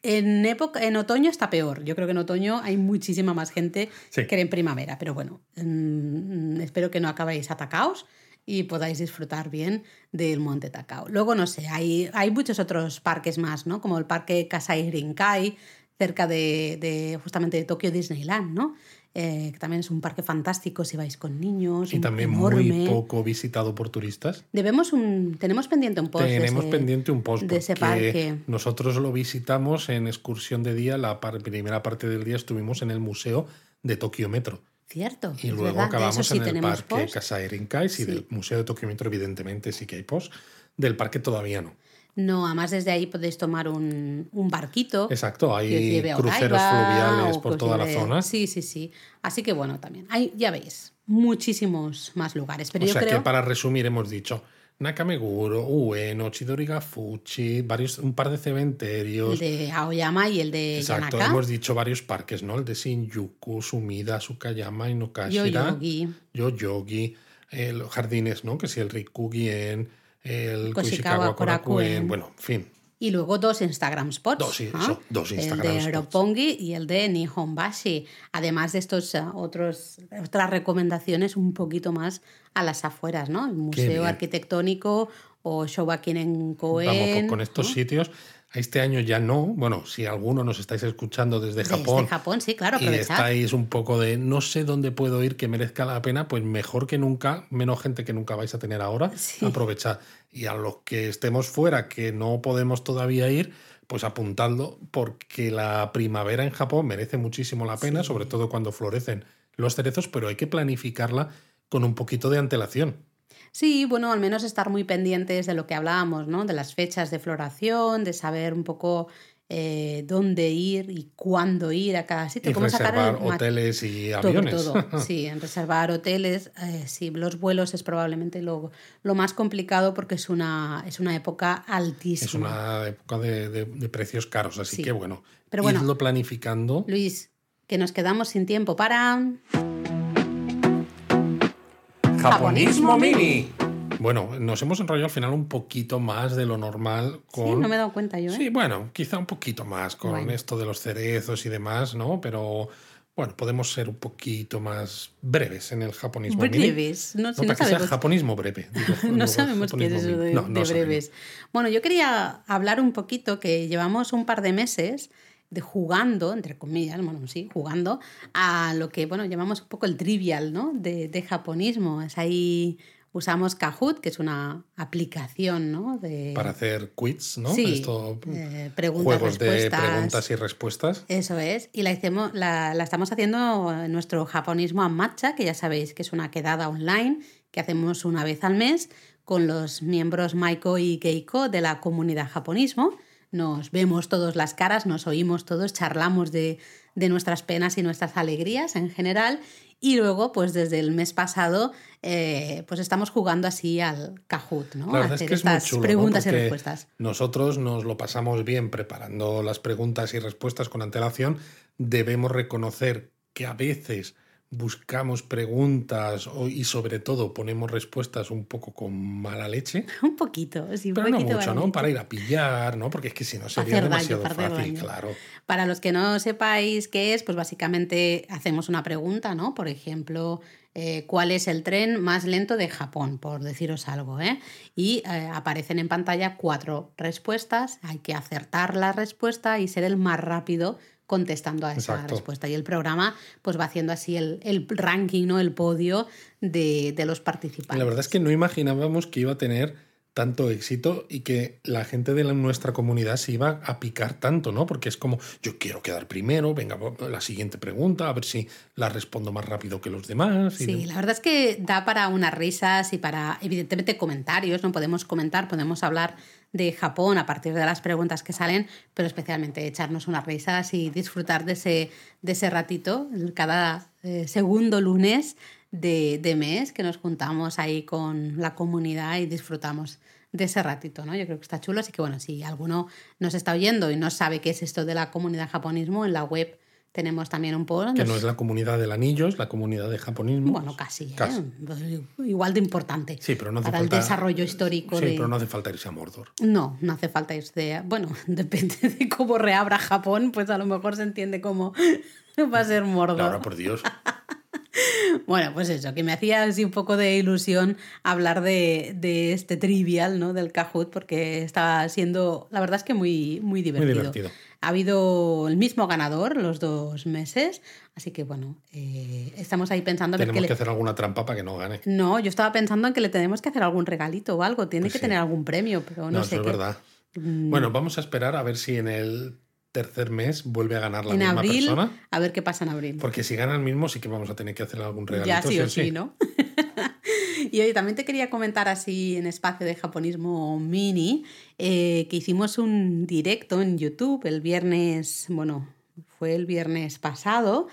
en, época, en otoño está peor. Yo creo que en otoño hay muchísima más gente Sí. que en primavera. Pero bueno, mm, espero que no acabéis atacados y podáis disfrutar bien del Monte Takao. Luego, no sé, hay, hay muchos otros parques más, ¿no? Como el Parque Kasai Rinkai, cerca de, de justamente de Tokio Disneyland, ¿no? Eh, que también es un parque fantástico si vais con niños. Y también enorme. muy poco visitado por turistas. Debemos un, tenemos pendiente un post. de Tenemos ese- pendiente un post de ese parque. nosotros lo visitamos en excursión de día. La par- primera parte del día estuvimos en el museo de Tokio Metro. Cierto. Y luego verdad, acabamos sí en el parque post. Kasai Rinkai. Sí, Sí. del museo de Tokio Metro, evidentemente, sí que hay post. Del parque todavía no. No, además desde ahí podéis tomar un, un barquito. Exacto, hay cruceros fluviales por toda la zona. Sí, sí, sí. Así que bueno, también. Hay, ya veis, muchísimos más lugares. Pero o yo sea creo. que para resumir hemos dicho Nakameguro, Ueno, Chidorigafuchi, varios, un par de cementerios. El de Aoyama y el de Exacto, Yanaka. hemos dicho varios parques, ¿no? El de Shinjuku, Sumida, Sukayama, Inokashira, Yoyogi. Yoyogi, eh, los jardines, ¿no? Que si el Rikugien, el Koshikawa Korakuen. bueno, en fin. Y luego dos Instagram spots. Dos, ¿ah? eso, dos Instagram El de spots. Roppongi y el de Nihonbashi. Además de estos eh, otros, otras recomendaciones un poquito más a las afueras, ¿no? El Museo. Arquitectónico o Shogakuren Koen. Vamos, con- estos ¿no? sitios. Este año ya no. Bueno, si alguno nos estáis escuchando desde Desde Japón Japón, sí, claro, y aprovechad. estáis un poco de no sé dónde puedo ir que merezca la pena, pues mejor que nunca, menos gente que nunca vais a tener ahora, Sí. aprovechad. Y a los que estemos fuera, que no podemos todavía ir, pues apuntadlo, porque la primavera en Japón merece muchísimo la pena, sobre todo cuando florecen los cerezos, pero hay que planificarla con un poquito de antelación. Sí, bueno, al menos estar muy pendientes de lo que hablábamos, ¿no? De las fechas de floración, de saber un poco eh, dónde ir y cuándo ir a cada sitio. Y cómo sacar reservar el ma- hoteles y Todo, aviones. todo. Sí, en reservar hoteles, eh, sí, los vuelos es probablemente lo, lo más complicado porque es una, es una época Es altísima. una época de, de- de precios caros, así Sí. que bueno, Pero bueno. planificando. Luis, que nos quedamos sin tiempo para... Japonismo Mini. Bueno, nos hemos enrollado al final un poquito más de lo normal con... Sí, no me he dado cuenta yo, ¿eh? Sí, bueno, quizá un poquito más con Bueno. esto de los cerezos y demás, ¿no? Pero bueno, podemos ser un poquito más breves en el japonismo. Breves. No, si No, no para que sea japonismo breve. digo, No sabemos qué es eso de, No, de no sabemos. breves. Bueno, yo quería hablar un poquito que llevamos un par de meses de jugando, entre comillas, bueno, sí, jugando a lo que, bueno, llamamos un poco el trivial, ¿no? De, de japonismo. Es ahí usamos Kahoot, que es una aplicación, ¿no? De, Para hacer quiz, ¿no? Sí, Esto, eh, preguntas, juegos de respuestas. preguntas y respuestas. Eso es, y la, hicimos, la, la estamos haciendo en nuestro japonismo a matcha, que ya sabéis que es una quedada online que hacemos una vez al mes con los miembros Maiko y Keiko de la comunidad japonismo. Nos vemos todos las caras, nos oímos todos, charlamos de, de nuestras penas y nuestras alegrías en general. Y luego, pues desde el mes pasado, eh, pues estamos jugando así al Kahoot, ¿no? La es hacer que es muy estas chulo, ¿no? preguntas y respuestas. Nosotros nos lo pasamos bien preparando las preguntas y respuestas con antelación. Debemos reconocer que a veces buscamos preguntas y sobre todo ponemos respuestas un poco con mala leche, Un poquito, sí, un pero no mucho. ¿no? Para ir a pillar, ¿no? Porque es que si no sería hacer demasiado fácil, daño. claro. Para los que no sepáis qué es, pues básicamente hacemos una pregunta, ¿no? Por ejemplo, eh, ¿cuál es el tren más lento de Japón? Por deciros algo, ¿eh? Y eh, aparecen en pantalla cuatro respuestas, hay que acertar la respuesta y ser el más rápido contestando a esa Exacto. respuesta. Y el programa pues va haciendo así el, el ranking, ¿no? El podio de, de los participantes. La verdad es que no imaginábamos que iba a tener tanto éxito y que la gente de la, nuestra comunidad se iba a picar tanto, ¿no? Porque es como, yo quiero quedar primero, venga, la siguiente pregunta, a ver si la respondo más rápido que los demás. sí, la verdad es que da para unas risas y para, evidentemente, comentarios, ¿no? Podemos comentar, podemos hablar de Japón a partir de las preguntas que salen, pero especialmente echarnos unas risas y disfrutar de ese, de ese ratito cada eh, segundo lunes de, mes que nos juntamos ahí con la comunidad y disfrutamos de ese ratito, ¿no? Yo creo que está chulo, así que bueno, si alguno nos está oyendo y no sabe qué es esto de la comunidad japonismo, en la web tenemos también un post. Que no es la comunidad del anillo, es la comunidad de japonismo. Bueno, casi, ¿eh? igual de importante. Sí, pero no hace para falta... el desarrollo histórico. Sí, pero no hace falta irse a Mordor. No, no hace falta irse. Bueno, depende de cómo reabra Japón, pues a lo mejor se entiende cómo va a ser Mordor. Ahora, por Dios. Bueno, pues eso, que me hacía así un poco de ilusión hablar de, este trivial, ¿no? Del Kahoot, porque estaba siendo, la verdad es que muy, muy divertido. Muy divertido. Ha habido el mismo ganador los dos meses, así que bueno, eh, estamos ahí pensando... Tenemos que, hacer alguna trampa para que no gane. No, yo estaba pensando en que le tenemos que hacer algún regalito o algo, tiene pues que tener algún premio, pero no, no sé. Eso es verdad. Mm. Bueno, vamos a esperar a ver si en el tercer mes vuelve a ganar la en misma abril, persona. A ver qué pasa en abril. Porque si gana el mismo, sí que vamos a tener que hacer algún regalito. Ya sí o sí, ¿no? y hoy también te quería comentar así en espacio de japonismo mini, eh, que hicimos un directo en YouTube el viernes, bueno, fue el viernes pasado.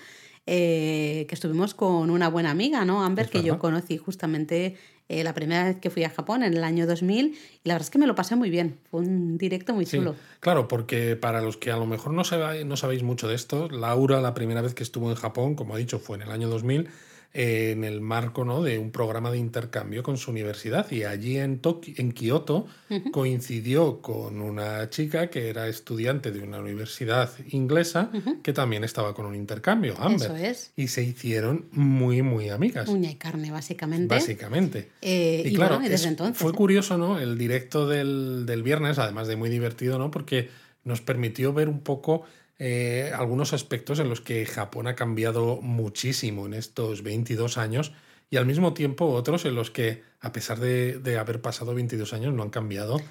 Eh, que estuvimos con una buena amiga, ¿no? Amber, que yo conocí justamente eh, la primera vez que fui a Japón en el año 2000 y la verdad es que me lo pasé muy bien. Fue un directo muy chulo. claro, porque para los que a lo mejor no, no sabéis mucho de esto, Laura la primera vez que estuvo en Japón, como ha dicho, fue en el año 2000 en el marco ¿no? de un programa de intercambio con su universidad. Y allí en, en Kioto coincidió con una chica que era estudiante de una universidad inglesa que también estaba con un intercambio, Amber. Eso es. Y se hicieron muy, muy amigas. Uña y carne, básicamente. Básicamente. Eh, y, claro, desde entonces. Fue ¿eh? curioso, ¿no? El directo del, del viernes, además de muy divertido, ¿no? Porque nos permitió ver un poco eh, algunos aspectos en los que Japón ha cambiado muchísimo en estos 22 años y al mismo tiempo otros en los que, a pesar de, haber pasado 22 años, no han cambiado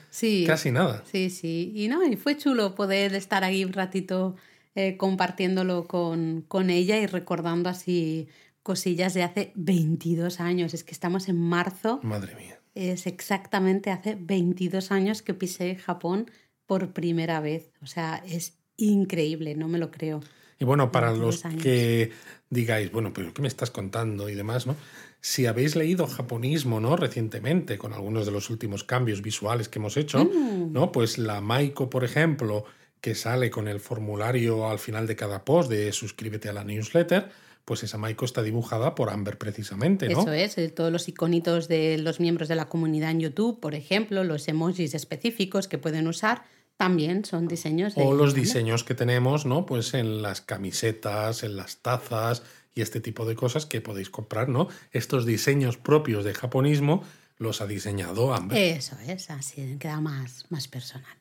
casi nada. Sí, sí. Y, no, y fue chulo poder estar ahí un ratito eh, compartiéndolo con, con ella y recordando así cosillas de hace 22 años. Es que estamos en marzo. Madre mía. Es exactamente hace 22 años que pisé Japón por primera vez. O sea, es increíble, no me lo creo. Y bueno, para los que digáis, bueno, pero ¿qué me estás contando y demás, no? Si habéis leído japonismo, ¿no? Recientemente, con algunos de los últimos cambios visuales que hemos hecho, mm. ¿no? Pues la Maiko, por ejemplo, que sale con el formulario al final de cada post de suscríbete a la newsletter, pues esa Maiko está dibujada por Amber precisamente, ¿no? Eso es, eh, todos los iconitos de los miembros de la comunidad en YouTube, por ejemplo, los emojis específicos que pueden usar, también son diseños O los diseños que tenemos, ¿no? Pues en las camisetas, en las tazas y este tipo de cosas que podéis comprar, ¿no? Estos diseños propios de japonismo los ha diseñado Amber. Eso es, así queda más, más personal.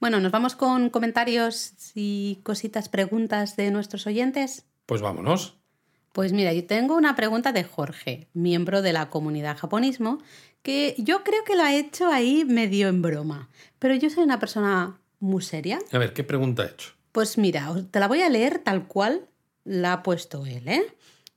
Bueno, nos vamos con comentarios y cositas, preguntas de nuestros oyentes. Pues vámonos. Pues mira, yo tengo una pregunta de Jorge, miembro de la comunidad japonismo, que yo creo que lo ha hecho ahí medio en broma. Pero yo soy una persona muy seria. A ver, ¿qué pregunta ha hecho? Pues mira, te la voy a leer tal cual la ha puesto él, ¿eh?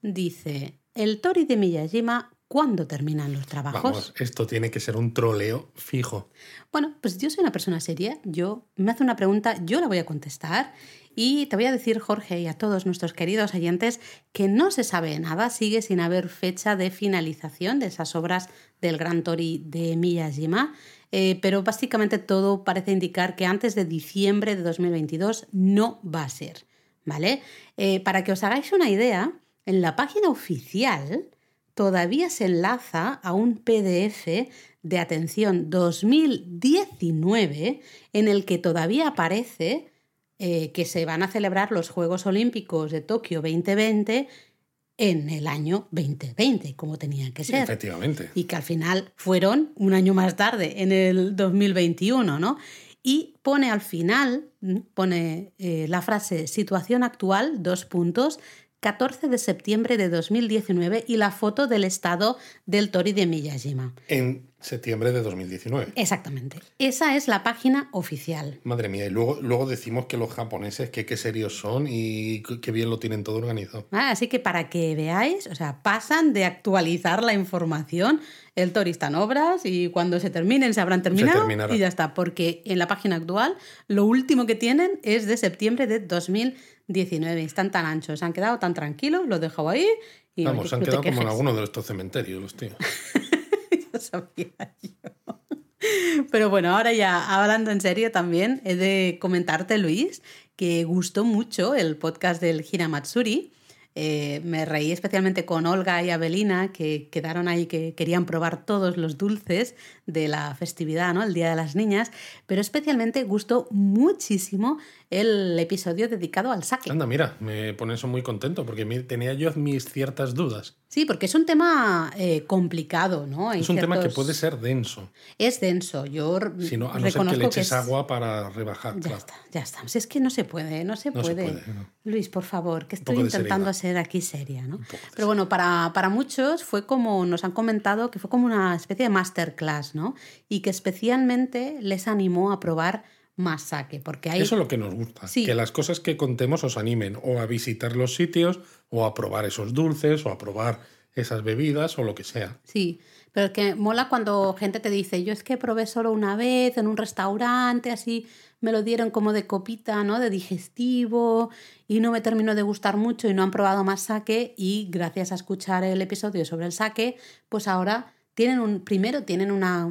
Dice, el Tori de Miyajima, ¿cuándo terminan los trabajos? Vamos, esto tiene que ser un troleo fijo. Bueno, pues yo soy una persona seria, yo me hace una pregunta, yo la voy a contestar y te voy a decir, Jorge, y a todos nuestros queridos oyentes, que no se sabe nada, sigue sin haber fecha de finalización de esas obras del Gran Tori de Miyajima, eh, pero básicamente todo parece indicar que antes de diciembre de 2022 no va a ser. ¿Vale? Eh, para que os hagáis una idea, en la página oficial todavía se enlaza a un PDF de atención 2019 en el que todavía aparece eh, que se van a celebrar los Juegos Olímpicos de Tokio 2020 en el año 2020, como tenía que ser. Efectivamente. Y que al final fueron un año más tarde, en el 2021, ¿no? Y pone al final, pone eh, la frase situación actual, dos puntos, 14 de septiembre de 2019 y la foto del estado del Tori de Miyajima. En Septiembre de 2019. Exactamente. Esa es la página oficial. Madre mía, y luego, luego decimos que los japoneses, que qué serios son y qué bien lo tienen todo organizado. Ah, así que para que veáis, o sea, pasan de actualizar la información, el Tori está en obras y cuando se terminen se habrán terminado y ya está, porque en la página actual lo último que tienen es de septiembre de 2019. Están tan anchos, se han quedado tan tranquilos, lo dejo ahí. Y Vamos, se han quedado como en alguno de estos cementerios los tíos. sabía yo. Pero bueno, ahora ya hablando en serio también, he de comentarte, Luis, que gustó mucho el podcast del Hiramatsuri. Eh, me reí especialmente con Olga y Abelina, que quedaron ahí, que querían probar todos los dulces de la festividad, ¿no? El Día de las Niñas, pero especialmente gustó muchísimo el episodio dedicado al saque. Anda, mira, me pone eso muy contento porque tenía yo mis ciertas dudas. Sí, porque es un tema eh, complicado, ¿no? es un tema que puede ser denso. Es denso. Yo si no, a no ser que le eches agua para rebajar. Ya está, ya está. es que no se puede, no se puede. Luis, por favor, que estoy intentando ser aquí seria, ¿no? Pero bueno, para, para muchos fue como, nos han comentado, que fue como una especie de masterclass, ¿no? Y que especialmente les animó a probar más saque. Porque hay... Eso es lo que nos gusta, que las cosas que contemos os animen o a visitar los sitios o a probar esos dulces o a probar esas bebidas o lo que sea. Sí, pero es que mola cuando gente te dice, yo es que probé solo una vez en un restaurante, así me lo dieron como de copita, ¿no? De digestivo y no me terminó de gustar mucho y no han probado más saque y gracias a escuchar el episodio sobre el saque, pues ahora tienen un, primero tienen una,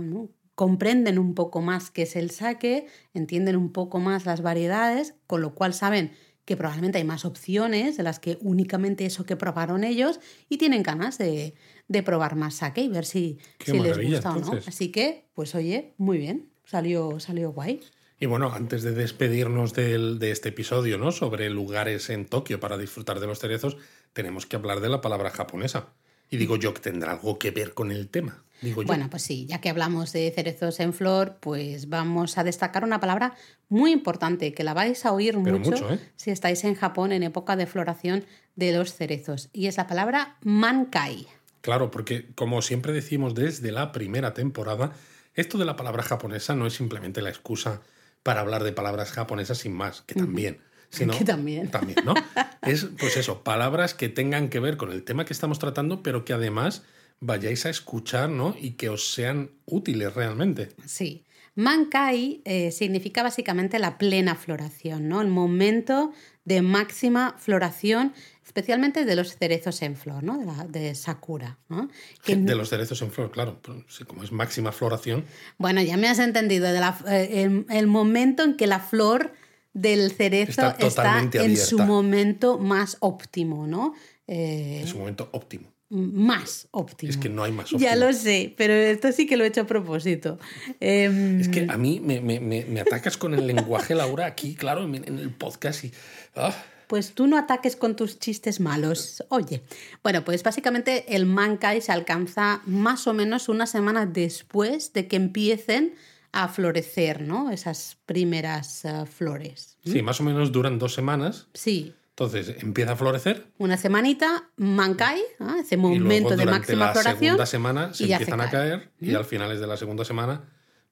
comprenden un poco más qué es el saque, entienden un poco más las variedades, con lo cual saben que probablemente hay más opciones de las que únicamente eso que probaron ellos y tienen ganas de, probar más saque y ver si, si les gusta o no. Así que, pues oye, muy bien, salió, salió guay. Y bueno, antes de despedirnos de este episodio, ¿no? Sobre lugares en Tokio para disfrutar de los cerezos, tenemos que hablar de la palabra japonesa. Y digo yo que tendrá algo que ver con el tema. Bueno, pues sí, ya que hablamos de cerezos en flor, pues vamos a destacar una palabra muy importante que la vais a oír mucho, ¿eh? si estáis en Japón en época de floración de los cerezos. Y es la palabra mankai. Claro, porque como siempre decimos desde la primera temporada, esto de la palabra japonesa no es simplemente la excusa para hablar de palabras japonesas sin más, que también. Sino, que también. También, ¿no? es, pues eso, palabras que tengan que ver con el tema que estamos tratando, pero que además vayáis a escuchar ¿no? y que os sean útiles realmente. Sí. Mankai eh, significa básicamente la plena floración, ¿no? el momento de máxima floración, especialmente de los cerezos en flor, ¿no? de, Sakura. ¿no? De los cerezos en flor, claro, como es máxima floración. Bueno, ya me has entendido, de la, eh, el, momento en que la flor del cerezo está, en su momento más óptimo, ¿no? en su momento óptimo más óptimo. Es que no hay más óptimo. Ya lo sé, pero esto sí que lo he hecho a propósito. Es que a mí me, atacas con el lenguaje, Laura, aquí, claro, en, el podcast y... Ah. Pues tú no ataques con tus chistes malos. Oye, bueno, pues básicamente el Mankai se alcanza más o menos una semana después de que empiecen a florecer, ¿no? Esas primeras eh, flores. Sí, más o menos duran dos semanas. Sí. Entonces empieza a florecer. Una semanita, Mankai, ese momento de máxima la floración. segunda semana se empiezan a caer y al finales de la segunda semana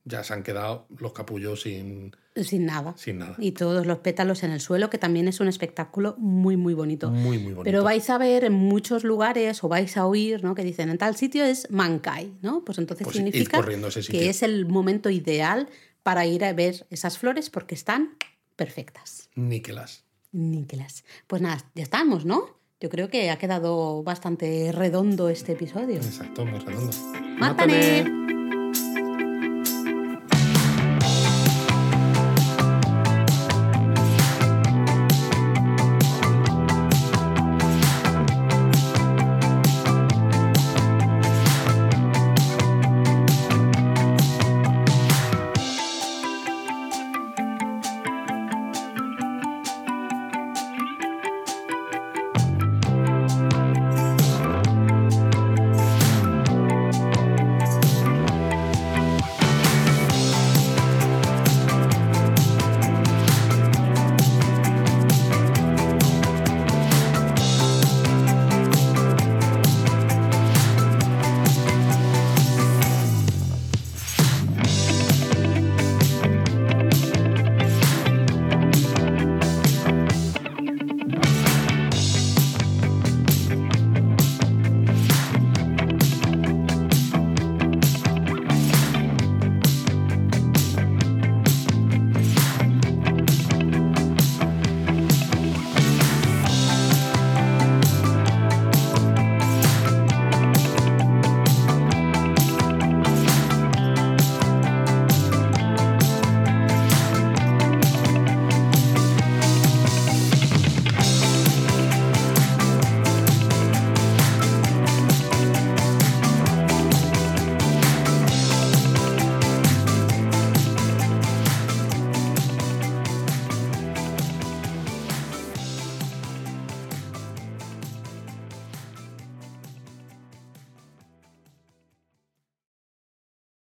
ya se han quedado los capullos sin, sin nada. Sin nada. Y todos los pétalos en el suelo, que también es un espectáculo muy, muy bonito. Muy, muy bonito. Pero vais a ver en muchos lugares o vais a oír ¿no? que dicen en tal sitio es Mankai, ¿no? Pues entonces pues significa que es el momento ideal para ir a ver esas flores porque están perfectas. Níquelas. Nicolás. Pues nada, ya estamos, ¿no? Yo creo que ha quedado bastante redondo este episodio. Exacto, muy redondo. ¡Mátane!